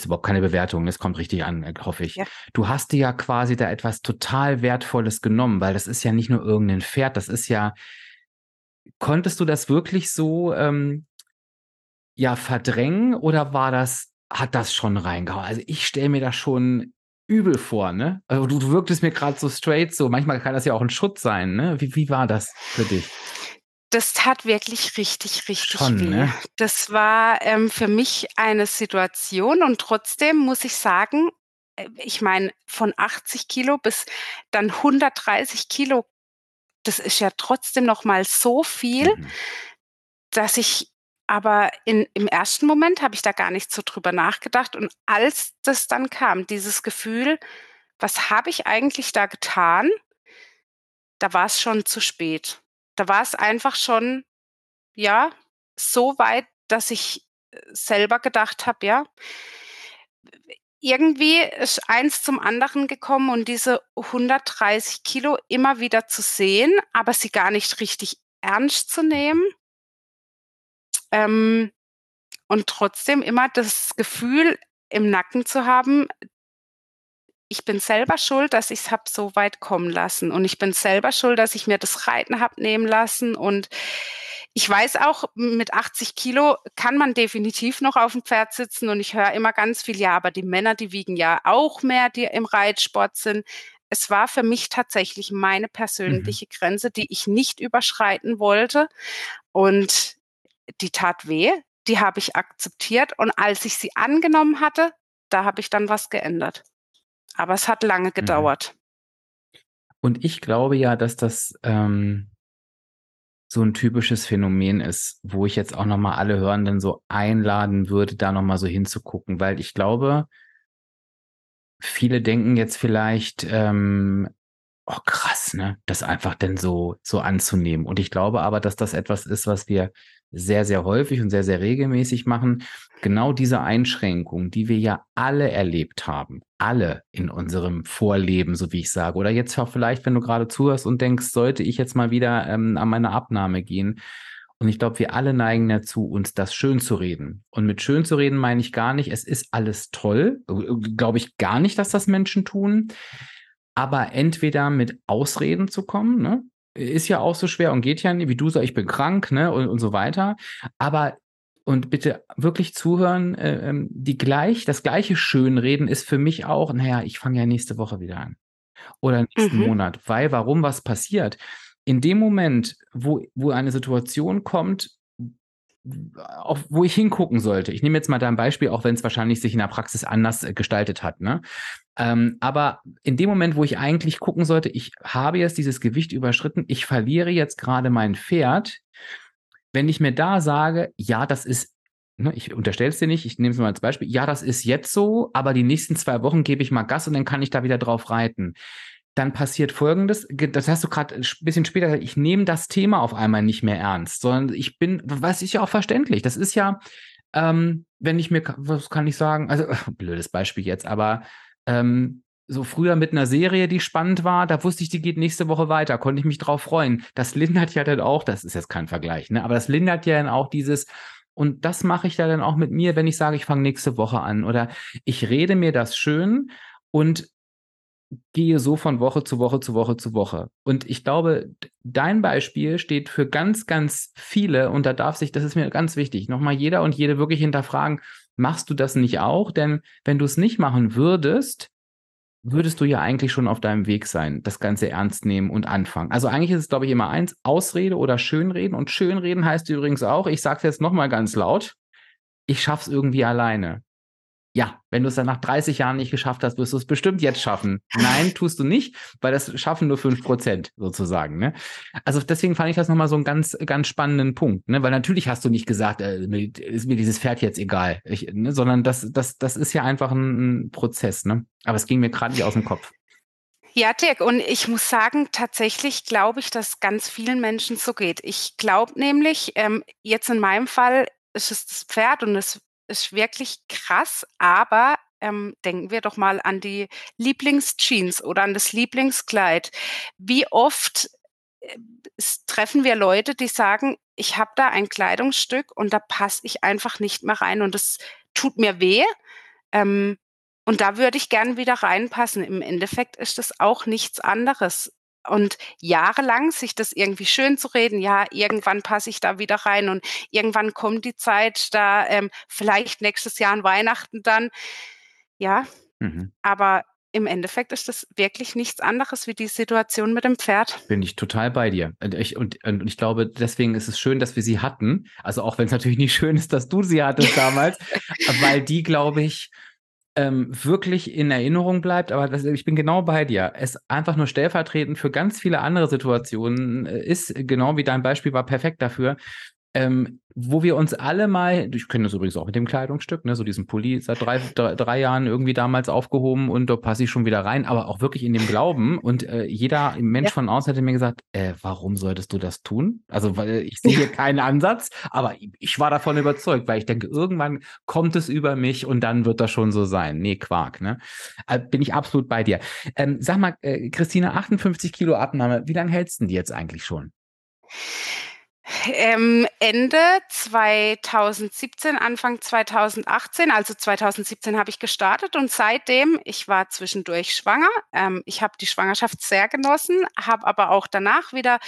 ist überhaupt keine Bewertung, das kommt richtig an, äh, hoffe ich. Ja. Du hast dir ja quasi da etwas total Wertvolles genommen, weil das ist ja nicht nur irgendein Pferd, das ist ja. Konntest du das wirklich so ähm, ja verdrängen oder war das, hat das schon reingehauen? Also ich stelle mir das schon übel vor, ne? Also du, du wirktest mir gerade so straight so. Manchmal kann das ja auch ein Schutz sein, ne? Wie, wie war das für dich? Das tat wirklich richtig, richtig Schon, weh. ne? Das war ähm, für mich eine Situation und trotzdem muss ich sagen, äh, ich meine, von 80 Kilo bis dann 130 Kilo, das ist ja trotzdem noch mal so viel, mhm. dass ich aber in, im ersten Moment habe ich da gar nicht so drüber nachgedacht. Und als das dann kam, dieses Gefühl, was habe ich eigentlich da getan, da war es schon zu spät da war es einfach schon, ja, so weit, dass ich äh, selber gedacht habe, ja, irgendwie ist eins zum anderen gekommen und diese 130 Kilo immer wieder zu sehen, aber sie gar nicht richtig ernst zu nehmen. Ähm, und trotzdem immer das Gefühl im Nacken zu haben, ich bin selber schuld, dass ich es habe so weit kommen lassen. Und ich bin selber schuld, dass ich mir das Reiten habe nehmen lassen. Und ich weiß auch, mit 80 Kilo kann man definitiv noch auf dem Pferd sitzen. Und ich höre immer ganz viel, ja, aber die Männer, die wiegen ja auch mehr, die im Reitsport sind. Es war für mich tatsächlich meine persönliche mhm. Grenze, die ich nicht überschreiten wollte. Und die tat weh, die habe ich akzeptiert. Und als ich sie angenommen hatte, da habe ich dann was geändert. Aber es hat lange mhm. gedauert. Und ich glaube ja, dass das ähm, so ein typisches Phänomen ist, wo ich jetzt auch nochmal alle Hörenden so einladen würde, da nochmal so hinzugucken, weil ich glaube, viele denken jetzt vielleicht, ähm, oh krass, ne, das einfach denn so, so anzunehmen. Und ich glaube aber, dass das etwas ist, was wir sehr, sehr häufig und sehr, sehr regelmäßig machen. Genau diese Einschränkung, die wir ja alle erlebt haben, alle in unserem Vorleben, so wie ich sage. Oder jetzt auch vielleicht, wenn du gerade zuhörst und denkst, sollte ich jetzt mal wieder ähm, an meine Abnahme gehen. Und ich glaube, wir alle neigen dazu, uns das schön zu reden. Und mit schön zu reden meine ich gar nicht, es ist alles toll. Glaube ich gar nicht, dass das Menschen tun. Aber entweder mit Ausreden zu kommen, ne? Ist ja auch so schwer und geht ja nicht, wie du sagst, ich bin krank, ne, und, und so weiter. Aber und bitte wirklich zuhören, äh, ähm, die gleich, das gleiche Schönreden ist für mich auch, naja, ich fange ja nächste Woche wieder an. Oder nächsten mhm. Monat. Weil, warum was passiert? In dem Moment, wo, wo eine Situation kommt, auf, wo ich hingucken sollte. Ich nehme jetzt mal dein Beispiel, auch wenn es wahrscheinlich sich in der Praxis anders äh, gestaltet hat. Ne? Ähm, aber in dem Moment, wo ich eigentlich gucken sollte, ich habe jetzt dieses Gewicht überschritten, ich verliere jetzt gerade mein Pferd. Wenn ich mir da sage, ja, das ist, ne, ich unterstelle es dir nicht, ich nehme es mal als Beispiel, ja, das ist jetzt so, aber die nächsten zwei Wochen gebe ich mal Gas und dann kann ich da wieder drauf reiten dann passiert Folgendes, das hast du gerade ein bisschen später gesagt, ich nehme das Thema auf einmal nicht mehr ernst, sondern ich bin, was ist ja auch verständlich, das ist ja, ähm, wenn ich mir, was kann ich sagen, also blödes Beispiel jetzt, aber ähm, so früher mit einer Serie, die spannend war, da wusste ich, die geht nächste Woche weiter, konnte ich mich drauf freuen. Das lindert ja dann auch, das ist jetzt kein Vergleich, ne? aber das lindert ja dann auch dieses, und das mache ich ja dann auch mit mir, wenn ich sage, ich fange nächste Woche an oder ich rede mir das schön und gehe so von Woche zu Woche zu Woche zu Woche. Und ich glaube, dein Beispiel steht für ganz, ganz viele und da darf sich, das ist mir ganz wichtig, nochmal jeder und jede wirklich hinterfragen, machst du das nicht auch? Denn wenn du es nicht machen würdest, würdest du ja eigentlich schon auf deinem Weg sein, das Ganze ernst nehmen und anfangen. Also eigentlich ist es, glaube ich, immer eins, Ausrede oder Schönreden. Und Schönreden heißt übrigens auch, ich sage es jetzt nochmal ganz laut, ich schaff's irgendwie alleine ja, wenn du es dann nach 30 Jahren nicht geschafft hast, wirst du es bestimmt jetzt schaffen. Nein, tust du nicht, weil das schaffen nur 5 Prozent sozusagen. Ne? Also deswegen fand ich das nochmal so einen ganz, ganz spannenden Punkt, ne? weil natürlich hast du nicht gesagt, äh, ist mir dieses Pferd jetzt egal, ich, ne? sondern das, das, das ist ja einfach ein, ein Prozess. Ne? Aber es ging mir gerade nicht aus dem Kopf. Ja, Dirk, und ich muss sagen, tatsächlich glaube ich, dass ganz vielen Menschen so geht. Ich glaube nämlich, ähm, jetzt in meinem Fall ist es das Pferd und es ist wirklich krass, aber ähm, denken wir doch mal an die Lieblingsjeans oder an das Lieblingskleid. Wie oft äh, treffen wir Leute, die sagen, ich habe da ein Kleidungsstück und da passe ich einfach nicht mehr rein und das tut mir weh. Ähm, und da würde ich gern wieder reinpassen. Im Endeffekt ist das auch nichts anderes und jahrelang sich das irgendwie schön zu reden, ja, irgendwann passe ich da wieder rein und irgendwann kommt die Zeit, da ähm, vielleicht nächstes Jahr an Weihnachten dann, ja, mhm. aber im Endeffekt ist das wirklich nichts anderes wie die Situation mit dem Pferd. Bin ich total bei dir. Und ich, und, und ich glaube, deswegen ist es schön, dass wir sie hatten. Also auch wenn es natürlich nicht schön ist, dass du sie hattest damals, weil die, glaube ich, ähm, wirklich in Erinnerung bleibt, aber das, ich bin genau bei dir. Es einfach nur stellvertretend für ganz viele andere Situationen äh, ist, genau wie dein Beispiel war, perfekt dafür ähm, wo wir uns alle mal, ich kenne das übrigens auch mit dem Kleidungsstück, ne, so diesen Pulli seit drei, drei, drei Jahren irgendwie damals aufgehoben und da passe ich schon wieder rein, aber auch wirklich in dem Glauben. Und äh, jeder Mensch ja. von außen hätte mir gesagt, äh, warum solltest du das tun? Also, weil ich sehe hier keinen Ansatz, aber ich war davon überzeugt, weil ich denke, irgendwann kommt es über mich und dann wird das schon so sein. Nee, Quark, ne? Äh, bin ich absolut bei dir. Ähm, sag mal, äh, Christina, 58 Kilo Abnahme, wie lange hältst du die jetzt eigentlich schon? Ähm, Ende 2017, Anfang 2018, also 2017 habe ich gestartet und seitdem, ich war zwischendurch schwanger, ähm, ich habe die Schwangerschaft sehr genossen, habe aber auch danach wieder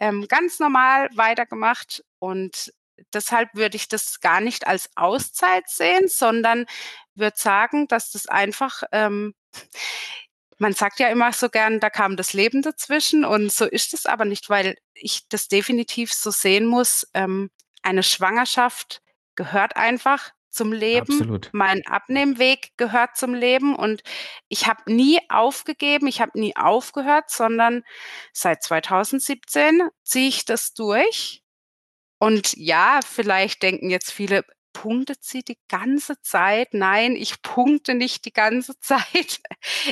ähm, ganz normal weitergemacht und deshalb würde ich das gar nicht als Auszeit sehen, sondern würde sagen, dass das einfach ähm, man sagt ja immer so gern, da kam das Leben dazwischen und so ist es aber nicht, weil ich das definitiv so sehen muss. Ähm, eine Schwangerschaft gehört einfach zum Leben. Absolut. Mein Abnehmweg gehört zum Leben und ich habe nie aufgegeben, ich habe nie aufgehört, sondern seit 2017 ziehe ich das durch. Und ja, vielleicht denken jetzt viele, punktet sie die ganze Zeit? Nein, ich punkte nicht die ganze Zeit.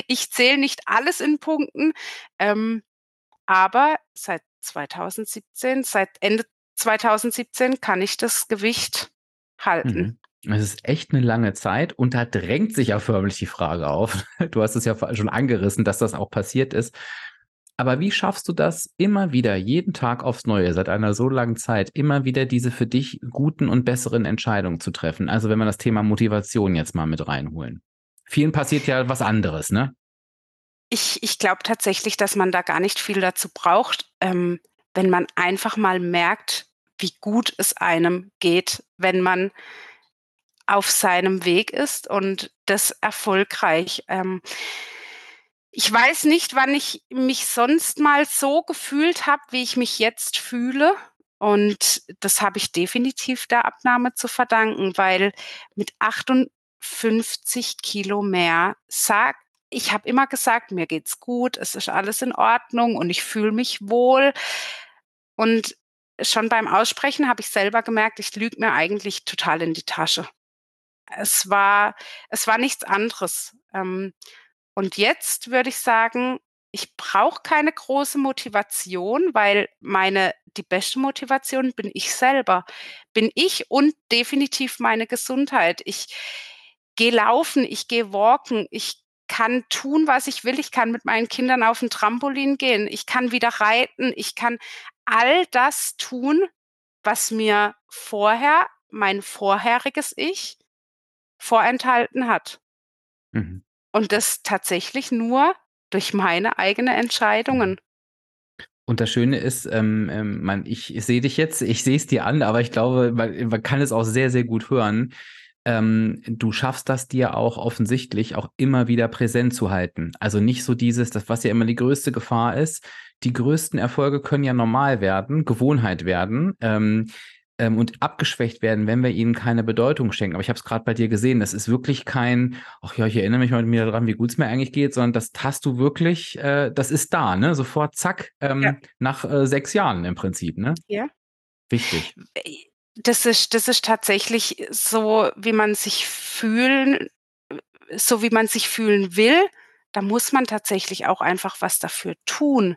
Ich zähle nicht alles in Punkten. Ähm, aber seit 2017, seit Ende 2017 kann ich das Gewicht halten. Mhm. Es ist echt eine lange Zeit und da drängt sich ja förmlich die Frage auf. Du hast es ja schon angerissen, dass das auch passiert ist. Aber wie schaffst du das immer wieder, jeden Tag aufs Neue, seit einer so langen Zeit, immer wieder diese für dich guten und besseren Entscheidungen zu treffen? Also wenn wir das Thema Motivation jetzt mal mit reinholen. Vielen passiert ja was anderes, ne? Ich, ich glaube tatsächlich, dass man da gar nicht viel dazu braucht, ähm, wenn man einfach mal merkt, wie gut es einem geht, wenn man auf seinem Weg ist und das erfolgreich. Ähm, ich weiß nicht, wann ich mich sonst mal so gefühlt habe, wie ich mich jetzt fühle. Und das habe ich definitiv der Abnahme zu verdanken, weil mit 58 Kilo mehr sag, ich habe immer gesagt, mir geht's gut, es ist alles in Ordnung und ich fühle mich wohl. Und schon beim Aussprechen habe ich selber gemerkt, ich lüge mir eigentlich total in die Tasche. Es war, es war nichts anderes. Ähm, und jetzt würde ich sagen, ich brauche keine große Motivation, weil meine die beste Motivation bin ich selber. Bin ich und definitiv meine Gesundheit. Ich gehe laufen, ich gehe walken, ich kann tun, was ich will. Ich kann mit meinen Kindern auf ein Trampolin gehen. Ich kann wieder reiten. Ich kann all das tun, was mir vorher mein vorheriges Ich vorenthalten hat. Mhm. Und das tatsächlich nur durch meine eigenen Entscheidungen. Und das Schöne ist, ähm, ähm, man, ich, ich sehe dich jetzt, ich sehe es dir an, aber ich glaube, man, man kann es auch sehr, sehr gut hören. ähm, du schaffst das dir auch offensichtlich auch immer wieder präsent zu halten. Also nicht so dieses, das was ja immer die größte Gefahr ist. Die größten Erfolge können ja normal werden, Gewohnheit werden. Ähm, ähm, und abgeschwächt werden, wenn wir ihnen keine Bedeutung schenken. Aber ich habe es gerade bei dir gesehen, das ist wirklich kein, ach ja, ich erinnere mich mal wieder daran, wie gut es mir eigentlich geht, sondern das hast du wirklich, äh, das ist da, ne? Sofort, zack, ähm, ja. nach äh, sechs Jahren im Prinzip, ne? Ja. Wichtig. Das ist, das ist tatsächlich so, wie man sich fühlen, so wie man sich fühlen will. Da muss man tatsächlich auch einfach was dafür tun.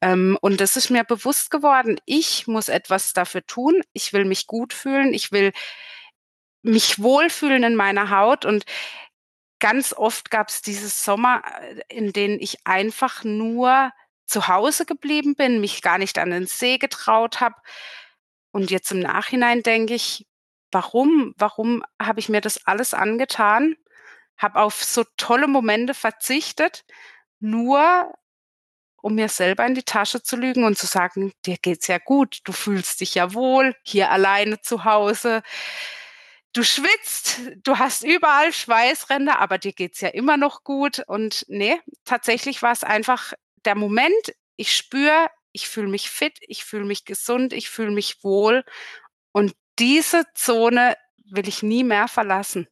Ähm, und das ist mir bewusst geworden. Ich muss etwas dafür tun. Ich will mich gut fühlen. Ich will mich wohlfühlen in meiner Haut. Und ganz oft gab es dieses Sommer, äh, in denen ich einfach nur zu Hause geblieben bin, mich gar nicht an den See getraut habe, und jetzt im Nachhinein denke ich, warum? Warum habe ich mir das alles angetan? Habe auf so tolle Momente verzichtet, nur um mir selber in die Tasche zu lügen und zu sagen, dir geht's ja gut, du fühlst dich ja wohl, hier alleine zu Hause. Du schwitzt, du hast überall Schweißränder, aber dir geht's ja immer noch gut. Und nee, tatsächlich war es einfach der Moment, ich spüre, ich fühle mich fit, ich fühle mich gesund, ich fühle mich wohl. Und diese Zone will ich nie mehr verlassen.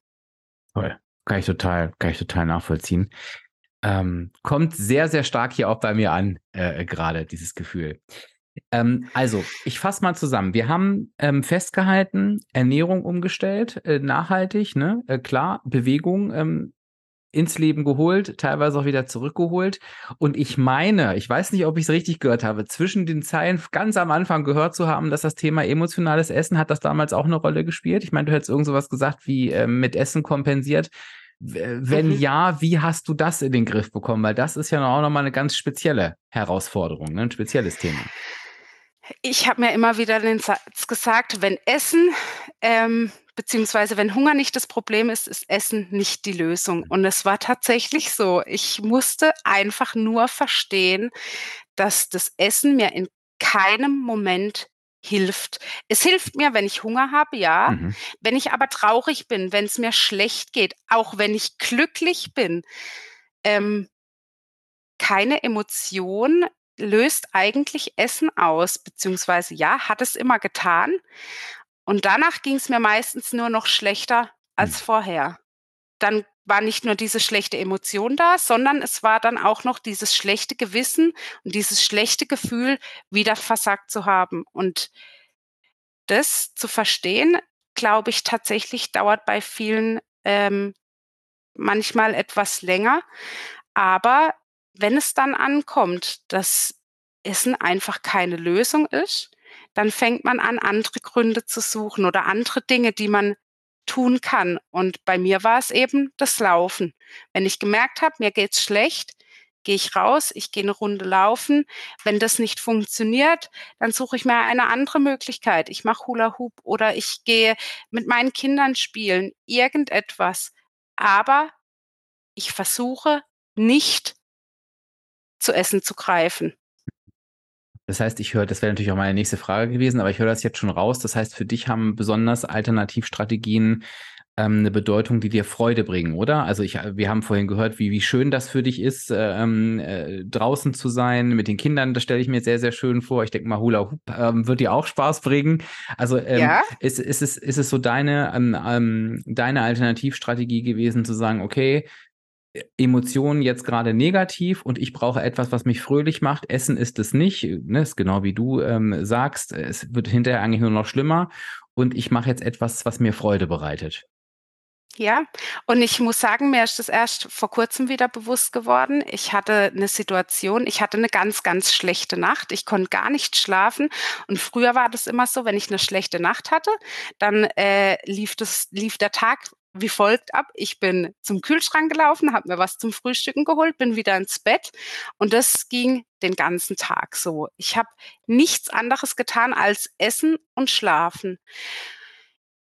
Toll. Kann ich total, kann ich total nachvollziehen. Ähm, kommt sehr, sehr stark hier auch bei mir an, äh, gerade dieses Gefühl. Ähm, also, ich fasse mal zusammen. Wir haben ähm, festgehalten, Ernährung umgestellt, äh, nachhaltig, ne? Äh, klar, Bewegung ähm, ins Leben geholt, teilweise auch wieder zurückgeholt. Und ich meine, ich weiß nicht, ob ich es richtig gehört habe, zwischen den Zeilen ganz am Anfang gehört zu haben, dass das Thema emotionales Essen hat das damals auch eine Rolle gespielt. Ich meine, du hättest irgend sowas gesagt wie äh, mit Essen kompensiert. Wenn mhm. ja, wie hast du das in den Griff bekommen? Weil das ist ja auch nochmal eine ganz spezielle Herausforderung, ne? ein spezielles Thema. Ich habe mir immer wieder den Satz gesagt, wenn Essen ähm, beziehungsweise wenn Hunger nicht das Problem ist, ist Essen nicht die Lösung. Und es war tatsächlich so. Ich musste einfach nur verstehen, dass das Essen mir in keinem Moment hilft. Es hilft mir, wenn ich Hunger habe, ja. Mhm. Wenn ich aber traurig bin, wenn es mir schlecht geht, auch wenn ich glücklich bin. Ähm, keine Emotion löst eigentlich Essen aus, beziehungsweise ja, hat es immer getan. Und danach ging es mir meistens nur noch schlechter als hm. vorher. Dann war nicht nur diese schlechte Emotion da, sondern es war dann auch noch dieses schlechte Gewissen und dieses schlechte Gefühl, wieder versagt zu haben. Und das zu verstehen, glaube ich, tatsächlich dauert bei vielen ähm, manchmal etwas länger. Aber wenn es dann ankommt, dass Essen einfach keine Lösung ist, dann fängt man an, andere Gründe zu suchen oder andere Dinge, die man tun kann. Und bei mir war es eben das Laufen. Wenn ich gemerkt habe, mir geht's schlecht, gehe ich raus, ich gehe eine Runde laufen. Wenn das nicht funktioniert, dann suche ich mir eine andere Möglichkeit. Ich mache Hula Hoop oder ich gehe mit meinen Kindern spielen, irgendetwas. Aber ich versuche nicht zu essen zu greifen. Das heißt, ich höre, das wäre natürlich auch meine nächste Frage gewesen, aber ich höre das jetzt schon raus. Das heißt, für dich haben besonders Alternativstrategien ähm, eine Bedeutung, die dir Freude bringen, oder? Also ich, wir haben vorhin gehört, wie, wie schön das für dich ist, ähm, äh, draußen zu sein mit den Kindern. Das stelle ich mir sehr, sehr schön vor. Ich denke mal, Hula Hoop ähm, wird dir auch Spaß bringen. Also ähm, ja. ist, ist, es, ist es so deine, ähm, ähm, deine Alternativstrategie gewesen, zu sagen, okay, Emotionen jetzt gerade negativ und ich brauche etwas, was mich fröhlich macht. Essen ist es nicht, ne? ist genau wie du ähm, sagst. Es wird hinterher eigentlich nur noch schlimmer und ich mache jetzt etwas, was mir Freude bereitet. Ja, und ich muss sagen, mir ist das erst vor kurzem wieder bewusst geworden. Ich hatte eine Situation, ich hatte eine ganz, ganz schlechte Nacht. Ich konnte gar nicht schlafen. Und früher war das immer so, wenn ich eine schlechte Nacht hatte, dann äh, lief, das, lief der Tag wie folgt ab. Ich bin zum Kühlschrank gelaufen, habe mir was zum Frühstücken geholt, bin wieder ins Bett und das ging den ganzen Tag so. Ich habe nichts anderes getan als essen und schlafen.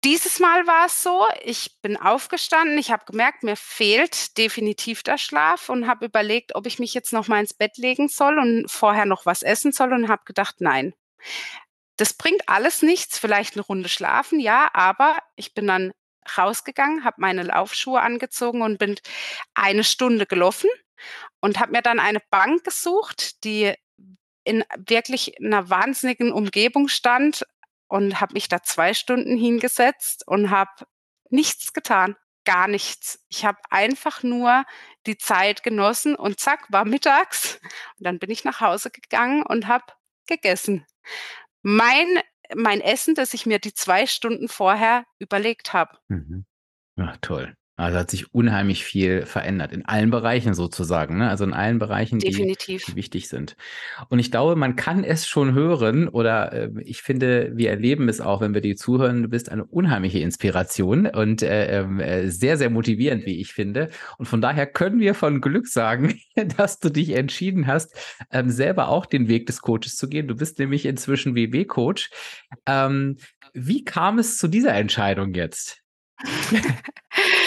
Dieses Mal war es so, ich bin aufgestanden, ich habe gemerkt, mir fehlt definitiv der Schlaf und habe überlegt, ob ich mich jetzt noch mal ins Bett legen soll und vorher noch was essen soll und habe gedacht, nein. Das bringt alles nichts, vielleicht eine Runde schlafen, ja, aber ich bin dann rausgegangen, habe meine Laufschuhe angezogen und bin eine Stunde gelaufen und habe mir dann eine Bank gesucht, die in wirklich einer wahnsinnigen Umgebung stand und habe mich da zwei Stunden hingesetzt und habe nichts getan, gar nichts. Ich habe einfach nur die Zeit genossen und zack, war mittags. Und dann bin ich nach Hause gegangen und habe gegessen. Mein, mein Essen, das ich mir die zwei Stunden vorher überlegt habe. Mhm. Ach, toll. Also hat sich unheimlich viel verändert, in allen Bereichen sozusagen, ne? Also in allen Bereichen, die, die wichtig sind. Und ich glaube, man kann es schon hören oder äh, ich finde, wir erleben es auch, wenn wir dir zuhören. Du bist eine unheimliche Inspiration und äh, ähm, äh, sehr, sehr motivierend, wie ich finde. Und von daher können wir von Glück sagen, dass du dich entschieden hast, ähm, selber auch den Weg des Coaches zu gehen. Du bist nämlich inzwischen WW-Coach. Ähm, wie kam es zu dieser Entscheidung jetzt?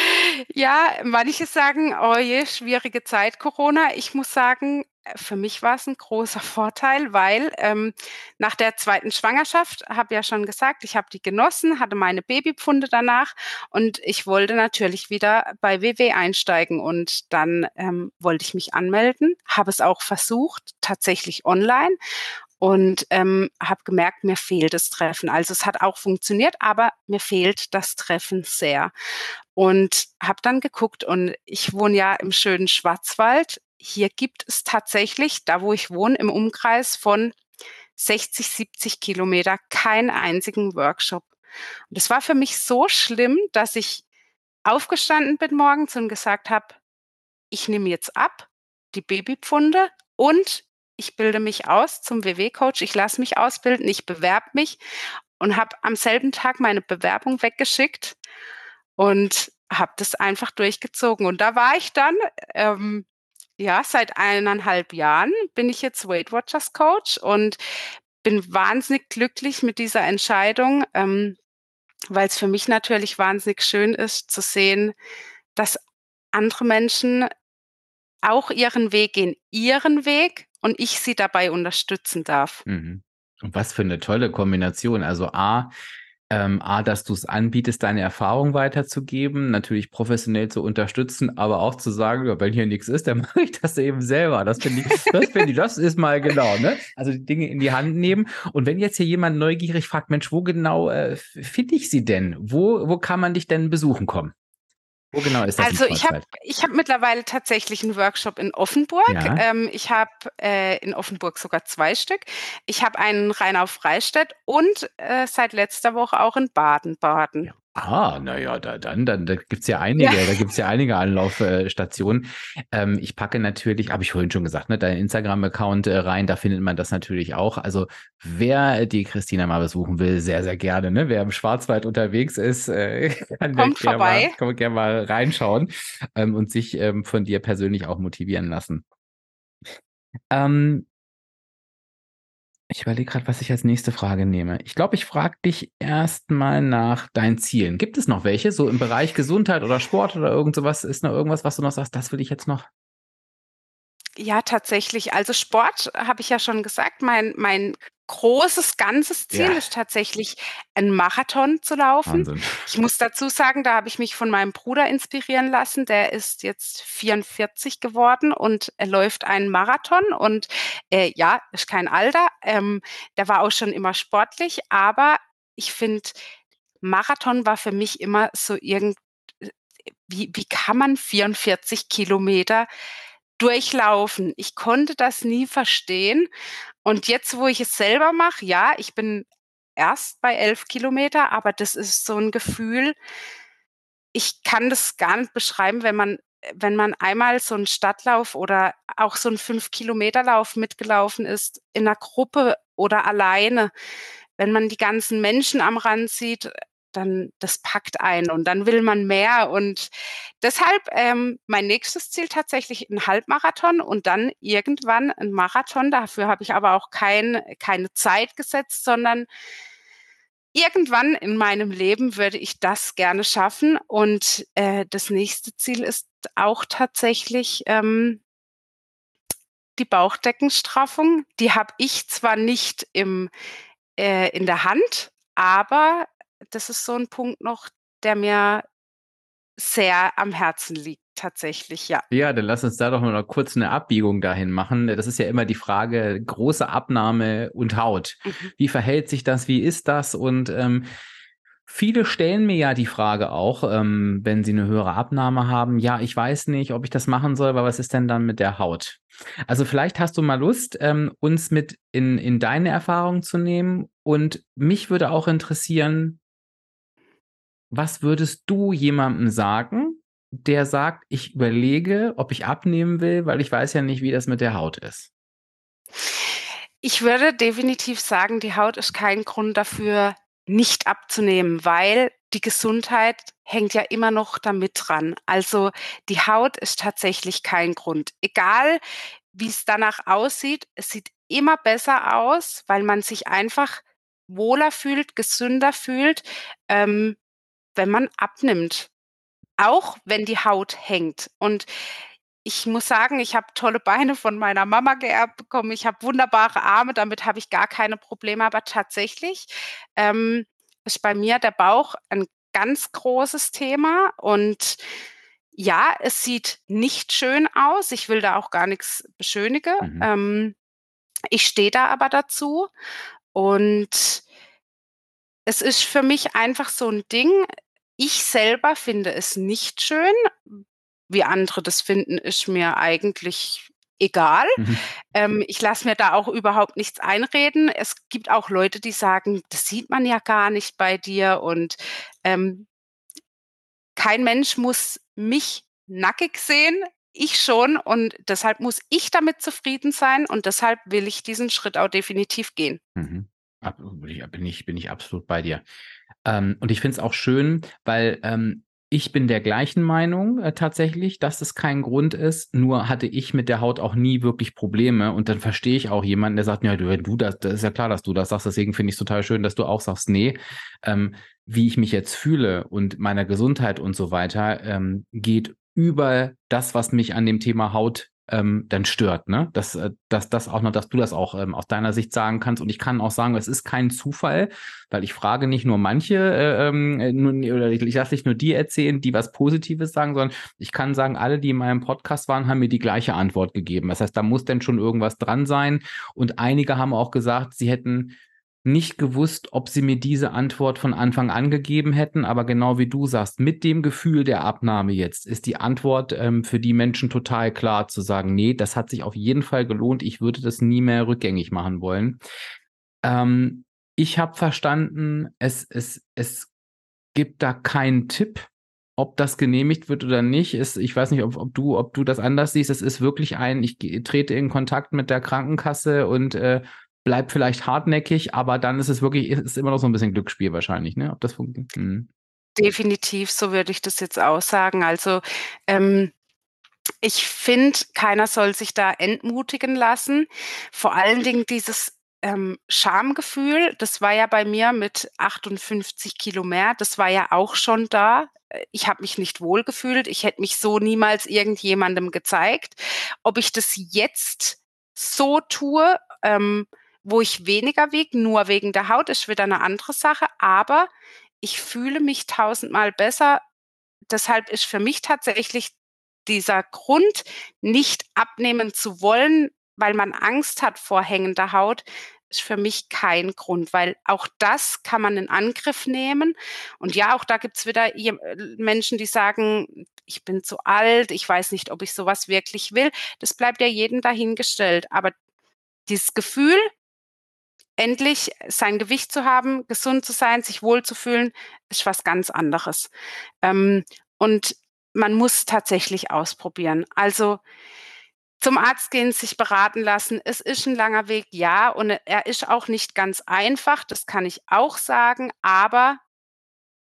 Ja, manche sagen: „Oh je, schwierige Zeit Corona.“ Ich muss sagen, äh, für mich war es 'n großer Vorteil, weil, ähm, nach der zweiten Schwangerschaft habe ja schon gesagt, ich habe die genossen, hatte meine Babypfunde danach und ich wollte natürlich wieder bei WW einsteigen und dann, ähm, wollte ich mich anmelden, habe es auch versucht, tatsächlich online und, ähm, habe gemerkt, mir fehlt das Treffen. Also, es hat auch funktioniert, aber mir fehlt das Treffen sehr. Und habe dann geguckt und ich wohne ja im schönen Schwarzwald. Hier gibt es tatsächlich, da wo ich wohne, im Umkreis von 60, 70 Kilometer keinen einzigen Workshop. Und das war für mich so schlimm, dass ich aufgestanden bin morgens und gesagt habe: „Ich nehme jetzt ab, die Babypfunde und ich bilde mich aus zum WW-Coach. Ich lasse mich ausbilden, ich bewerbe mich und habe am selben Tag meine Bewerbung weggeschickt und habe das einfach durchgezogen. Und da war ich dann, ähm, ja, seit eineinhalb Jahren bin ich jetzt Weight Watchers Coach und bin wahnsinnig glücklich mit dieser Entscheidung, ähm, weil es für mich natürlich wahnsinnig schön ist zu sehen, dass andere Menschen auch ihren Weg gehen, ihren Weg und ich sie dabei unterstützen darf. Mhm. Und was für eine tolle Kombination. Also A, ähm, A, dass du es anbietest, deine Erfahrung weiterzugeben, natürlich professionell zu unterstützen, aber auch zu sagen, wenn hier nichts ist, dann mache ich das eben selber. Das finde ich, das finde ich, das ist mal genau, ne? Also die Dinge in die Hand nehmen. Und wenn jetzt hier jemand neugierig fragt, Mensch, wo genau äh, finde ich sie denn? Wo, wo kann man dich denn besuchen kommen? Wo genau ist das Also, ich habe ich habe mittlerweile tatsächlich einen Workshop in Offenburg. Ja. Ähm, ich habe, äh, in Offenburg sogar 2 Stück. Ich habe einen Rhein-auf-Freistadt und, äh, seit letzter Woche auch in Baden-Baden. Ah, na ja, da dann dann da gibt's ja einige Ja. da gibt's ja einige Anlaufstationen. Ähm, ich packe natürlich habe ich vorhin schon gesagt, ne, deinen Instagram-Account, äh, rein, da findet man das natürlich auch. Also, wer die Christina mal besuchen will, sehr, sehr gerne, ne? Wer im Schwarzwald unterwegs ist, äh, kann Kommt gerne mal kann man gerne mal reinschauen, ähm, und sich, ähm, von dir persönlich auch motivieren lassen. Ähm ich überlege gerade, was ich als nächste Frage nehme. Ich glaube, ich frage dich erst mal nach deinen Zielen. Gibt es noch welche, so im Bereich Gesundheit oder Sport oder irgend so was? Ist noch irgendwas, was du noch sagst: „Das will ich jetzt noch?“ Ja, tatsächlich. Also, Sport habe ich ja schon gesagt, mein mein großes, ganzes Ziel Ja. ist tatsächlich, 'n Marathon zu laufen. Wahnsinn. Ich muss dazu sagen, da habe ich mich von meinem Bruder inspirieren lassen. Der ist jetzt 44 geworden und er läuft einen Marathon und, äh, ja, ist kein Alter. Ähm, der war auch schon immer sportlich, aber ich finde, Marathon war für mich immer so irgend wie wie kann man 44 Kilometer durchlaufen? Ich konnte das nie verstehen. Und jetzt, wo ich es selber mache, ja, ich bin erst bei 11 Kilometer, aber das ist so 'n Gefühl ich kann das gar nicht beschreiben, wenn man wenn man einmal so 'n Stadtlauf oder auch so 'n 5-Kilometer-Lauf mitgelaufen ist in 'ner Gruppe oder alleine. Wenn man die ganzen Menschen am Rand sieht, dann das packt einen und dann will man mehr. Und deshalb, ähm, mein nächstes Ziel tatsächlich 'n Halbmarathon und dann irgendwann 'n Marathon. Dafür habe ich aber auch kein keine Zeit gesetzt, sondern irgendwann in meinem Leben würde ich das gerne schaffen. Und, äh, das nächste Ziel ist auch tatsächlich, ähm die Bauchdeckenstraffung. Die habe ich zwar nicht im äh, in der Hand, aber das ist so 'n Punkt noch, der mir sehr am Herzen liegt, tatsächlich, ja. Ja, dann lass uns da doch mal kurz eine Abbiegung dahin machen. Das ist ja immer die Frage, große Abnahme und Haut. Mhm. Wie verhält sich das? Wie ist das? Und ähm, Viele stellen mir ja die Frage auch, ähm, wenn sie eine höhere Abnahme haben, ja, ich weiß nicht, ob ich das machen soll, aber was ist denn dann mit der Haut? Also vielleicht hast du mal Lust, ähm, uns mit in, in deine Erfahrung zu nehmen. Und mich würde auch interessieren, was würdest du jemandem sagen, der sagt, ich überlege, ob ich abnehmen will, weil ich weiß ja nicht, wie das mit der Haut ist? Ich würde definitiv sagen, die Haut ist kein Grund dafür, nicht abzunehmen, weil die Gesundheit hängt ja immer noch damit dran. Also die Haut ist tatsächlich kein Grund. Egal, wie es danach aussieht, es sieht immer besser aus, weil man sich einfach wohler fühlt, gesünder fühlt, ähm, wenn man abnimmt. Auch wenn die Haut hängt. Und ich muss sagen, ich habe tolle Beine von meiner Mama geerbt bekommen. Ich habe wunderbare Arme, damit habe ich gar keine Probleme. Aber tatsächlich ähm, ist bei mir der Bauch ein ganz großes Thema. Und ja, es sieht nicht schön aus. Ich will da auch gar nichts beschönigen. Mhm. Ähm, ich stehe da aber dazu. Und es ist für mich einfach so ein Ding. Ich selber finde es nicht schön. Wie andere das finden, ist mir eigentlich egal. Mhm. Ähm, ich lasse mir da auch überhaupt nichts einreden. Es gibt auch Leute, die sagen, das sieht man ja gar nicht bei dir und ähm, kein Mensch muss mich nackig sehen. Ich schon und deshalb muss ich damit zufrieden sein und deshalb will ich diesen Schritt auch definitiv gehen. Mhm. Bin ich, bin ich absolut bei dir. Ähm, und ich finde es auch schön, weil ähm, ich bin der gleichen Meinung äh, tatsächlich, dass es kein Grund ist. Nur hatte ich mit der Haut auch nie wirklich Probleme. Und dann verstehe ich auch jemanden, der sagt, ja, du, du das, das ist ja klar, dass du das sagst. Deswegen finde ich es total schön, dass du auch sagst, nee, ähm, wie ich mich jetzt fühle und meiner Gesundheit und so weiter, ähm, geht über das, was mich an dem Thema Haut ähm, dann stört, ne? Dass, äh, dass das auch noch, dass du das auch ähm, aus deiner Sicht sagen kannst. Und ich kann auch sagen, es ist kein Zufall, weil ich frage nicht nur manche, äh, ähm, äh, nur, oder ich, ich lasse nicht nur die erzählen, die was Positives sagen, sondern ich kann sagen, alle, die in meinem Podcast waren, haben mir die gleiche Antwort gegeben. Das heißt, da muss denn schon irgendwas dran sein. Und einige haben auch gesagt, sie hätten nicht gewusst, ob sie mir diese Antwort von Anfang an gegeben hätten, aber genau wie du sagst, mit dem Gefühl der Abnahme jetzt ist die Antwort ähm, für die Menschen total klar zu sagen, nee, das hat sich auf jeden Fall gelohnt, ich würde das nie mehr rückgängig machen wollen. Ähm, ich habe verstanden, es, es, es gibt da keinen Tipp, ob das genehmigt wird oder nicht, ist, ich weiß nicht, ob, ob, du, ob du das anders siehst. Es ist wirklich ein, ich trete in Kontakt mit der Krankenkasse und äh, bleibt vielleicht hartnäckig, aber dann ist es wirklich, ist immer noch so ein bisschen Glücksspiel wahrscheinlich, ne? Ob das funktioniert. Hm. Definitiv, so würde ich das jetzt aussagen. Also ähm, ich finde, keiner soll sich da entmutigen lassen. Vor allen Dingen dieses ähm, Schamgefühl, das war ja bei mir mit 58 Kilo mehr, das war ja auch schon da. Ich habe mich nicht wohl gefühlt. Ich hätte mich so niemals irgendjemandem gezeigt. Ob ich das jetzt so tue, ähm, wo ich weniger wiege, nur wegen der Haut, ist wieder eine andere Sache, aber ich fühle mich tausendmal besser. Deshalb ist für mich tatsächlich dieser Grund, nicht abnehmen zu wollen, weil man Angst hat vor hängender Haut, ist für mich kein Grund, weil auch das kann man in Angriff nehmen. Und ja, auch da gibt es wieder Menschen, die sagen, ich bin zu alt, ich weiß nicht, ob ich sowas wirklich will. Das bleibt ja jedem dahingestellt. Aber dieses Gefühl, endlich sein Gewicht zu haben, gesund zu sein, sich wohlzufühlen, ist was ganz anderes. Ähm, und man muss tatsächlich ausprobieren. Also zum Arzt gehen, sich beraten lassen. Es ist ein langer Weg, ja, und er ist auch nicht ganz einfach, das kann ich auch sagen, aber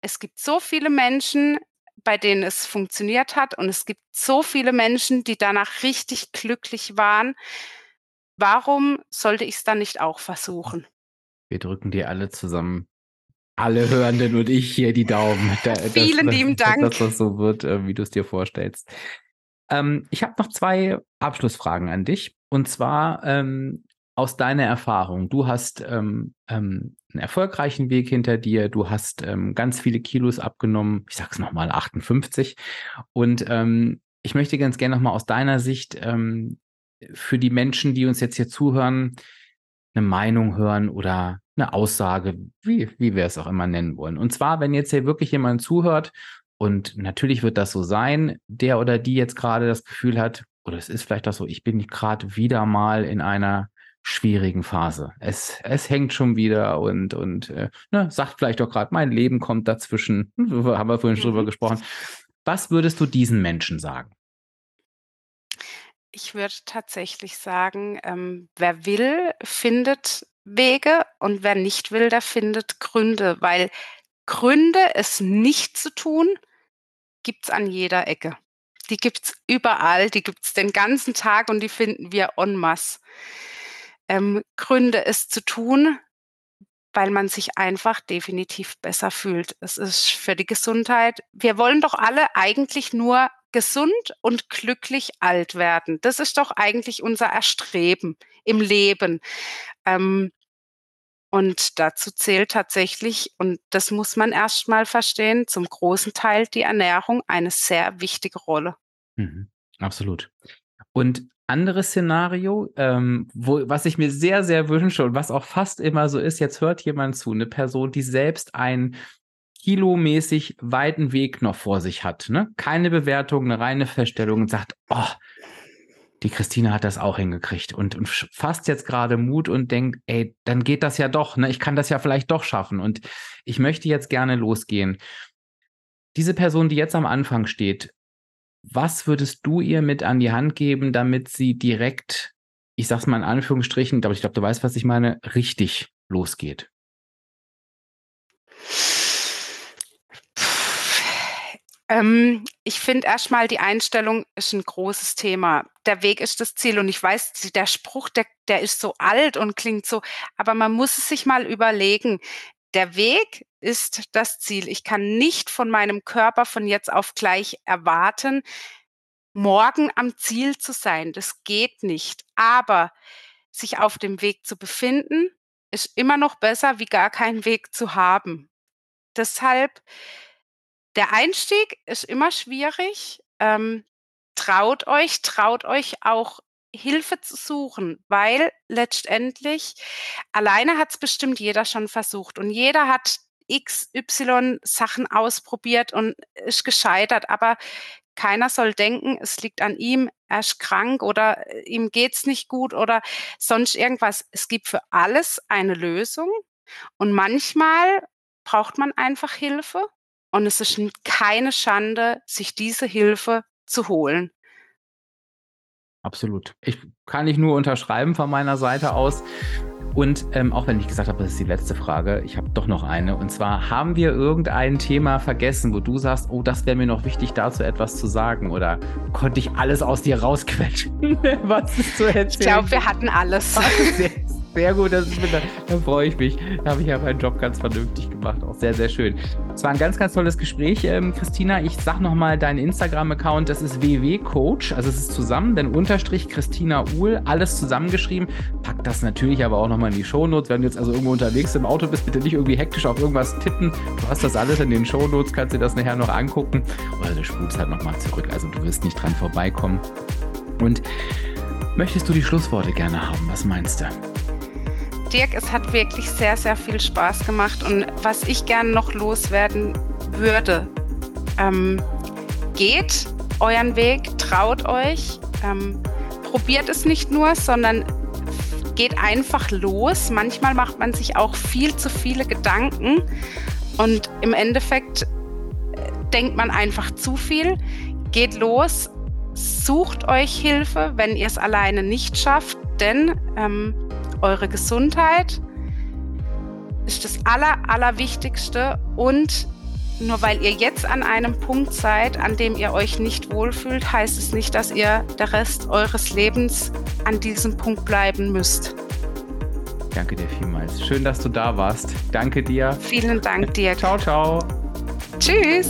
es gibt so viele Menschen, bei denen es funktioniert hat und es gibt so viele Menschen, die danach richtig glücklich waren. Warum sollte ich es dann nicht auch versuchen? Wir drücken dir alle zusammen, alle Hörenden und ich hier die Daumen. Da, Vielen das, lieben Dank. Dass das so wird, äh, wie du es dir vorstellst. Ähm, ich habe noch zwei Abschlussfragen an dich. Und zwar, ähm, aus deiner Erfahrung, du hast ähm, ähm, einen erfolgreichen Weg hinter dir, du hast ähm, ganz viele Kilos abgenommen, ich sag's nochmal, 58. Und ähm, ich möchte ganz gerne nochmal aus deiner Sicht ähm, für die Menschen, die uns jetzt hier zuhören, eine Meinung hören oder eine Aussage, wie, wie wir es auch immer nennen wollen. Und zwar, wenn jetzt hier wirklich jemand zuhört, und natürlich wird das so sein, der oder die jetzt gerade das Gefühl hat, oder es ist vielleicht auch so, ich bin gerade wieder mal in einer schwierigen Phase. Es, es hängt schon wieder und, und äh, ne, sagt vielleicht auch gerade, mein Leben kommt dazwischen. Haben wir vorhin schon drüber mhm. gesprochen. Was würdest du diesen Menschen sagen? Ich würde tatsächlich sagen, ähm, wer will, findet Wege und wer nicht will, der findet Gründe, weil Gründe, es nicht zu tun, gibt es an jeder Ecke. Die gibt es überall, die gibt es den ganzen Tag und die finden wir en masse. Ähm, Gründe, es zu tun, weil man sich einfach definitiv besser fühlt. Es ist für die Gesundheit. Wir wollen doch alle eigentlich nur gesund und glücklich alt werden. Das ist doch eigentlich unser Erstreben im Leben. Ähm, und dazu zählt tatsächlich, und das muss man erst mal verstehen, zum großen Teil die Ernährung eine sehr wichtige Rolle. Mhm, absolut. Und anderes Szenario, ähm, wo, was ich mir sehr, sehr wünsche und was auch fast immer so ist, jetzt hört jemand zu, eine Person, die selbst einen kilomäßig weiten Weg noch vor sich hat. Ne? Keine Bewertung, eine reine Feststellung und sagt, oh, die Christine hat das auch hingekriegt und, und fasst jetzt gerade Mut und denkt, ey, dann geht das ja doch, ne? Ich kann das ja vielleicht doch schaffen und ich möchte jetzt gerne losgehen. Diese Person, die jetzt am Anfang steht, was würdest du ihr mit an die Hand geben, damit sie direkt, ich sag's mal in Anführungsstrichen, aber ich glaube, du weißt, was ich meine, richtig losgeht? Ähm, ich finde erstmal, die Einstellung ist ein großes Thema. Der Weg ist das Ziel und ich weiß, der Spruch, der, der ist so alt und klingt so, aber man muss es sich mal überlegen. Der Weg ist das Ziel. Ich kann nicht von meinem Körper von jetzt auf gleich erwarten, morgen am Ziel zu sein. Das geht nicht. Aber sich auf dem Weg zu befinden, ist immer noch besser, wie gar keinen Weg zu haben. Deshalb der Einstieg ist immer schwierig. Ähm, traut euch, traut euch auch Hilfe zu suchen, weil letztendlich alleine hat es bestimmt jeder schon versucht und jeder hat XY Sachen ausprobiert und ist gescheitert, aber keiner soll denken, es liegt an ihm, er ist krank oder äh, ihm geht's nicht gut oder sonst irgendwas. Es gibt für alles eine Lösung und manchmal braucht man einfach Hilfe und es ist keine Schande, sich diese Hilfe zu holen. Absolut. Ich kann ich nur unterschreiben von meiner Seite aus. Und ähm, auch wenn ich gesagt habe, das ist die letzte Frage, ich habe doch noch eine. Und zwar, haben wir irgendein Thema vergessen, wo du sagst, oh, das wäre mir noch wichtig, dazu etwas zu sagen? Oder konnte ich alles aus dir rausquetschen, was ist zu erzählen? Ich glaube, wir hatten alles. Sehr, gut, das ist, da, da freue ich mich. Da habe ich ja meinen Job ganz vernünftig gemacht. Auch sehr, sehr schön. Es war ein ganz, ganz tolles Gespräch, ähm, Christina. Ich sag nochmal deinen Instagram-Account, das ist www.coach, also es ist zusammen, denn Unterstrich Christina Uhl, alles zusammengeschrieben. Pack das natürlich aber auch nochmal in die Shownotes. Wenn du jetzt also irgendwo unterwegs im Auto bist, bitte nicht irgendwie hektisch auf irgendwas tippen. Du hast das alles in den Shownotes, kannst dir das nachher noch angucken. Oder du spulst halt nochmal zurück, also du wirst nicht dran vorbeikommen. Und möchtest du die Schlussworte gerne haben? Was meinst du? Dirk, es hat wirklich sehr, sehr viel Spaß gemacht. Und was ich gerne noch loswerden würde, ähm, geht euren Weg, traut euch, ähm, probiert es nicht nur, sondern geht einfach los. Manchmal macht man sich auch viel zu viele Gedanken und im Endeffekt äh, denkt man einfach zu viel. Geht los, sucht euch Hilfe, wenn ihr es alleine nicht schafft, denn ähm, eure Gesundheit ist das Aller, Allerwichtigste und nur weil ihr jetzt an einem Punkt seid, an dem ihr euch nicht wohlfühlt, heißt es nicht, dass ihr der Rest eures Lebens an diesem Punkt bleiben müsst. Danke dir vielmals. Schön, dass du da warst. Danke dir. Vielen Dank dir. Ciao, ciao. Tschüss.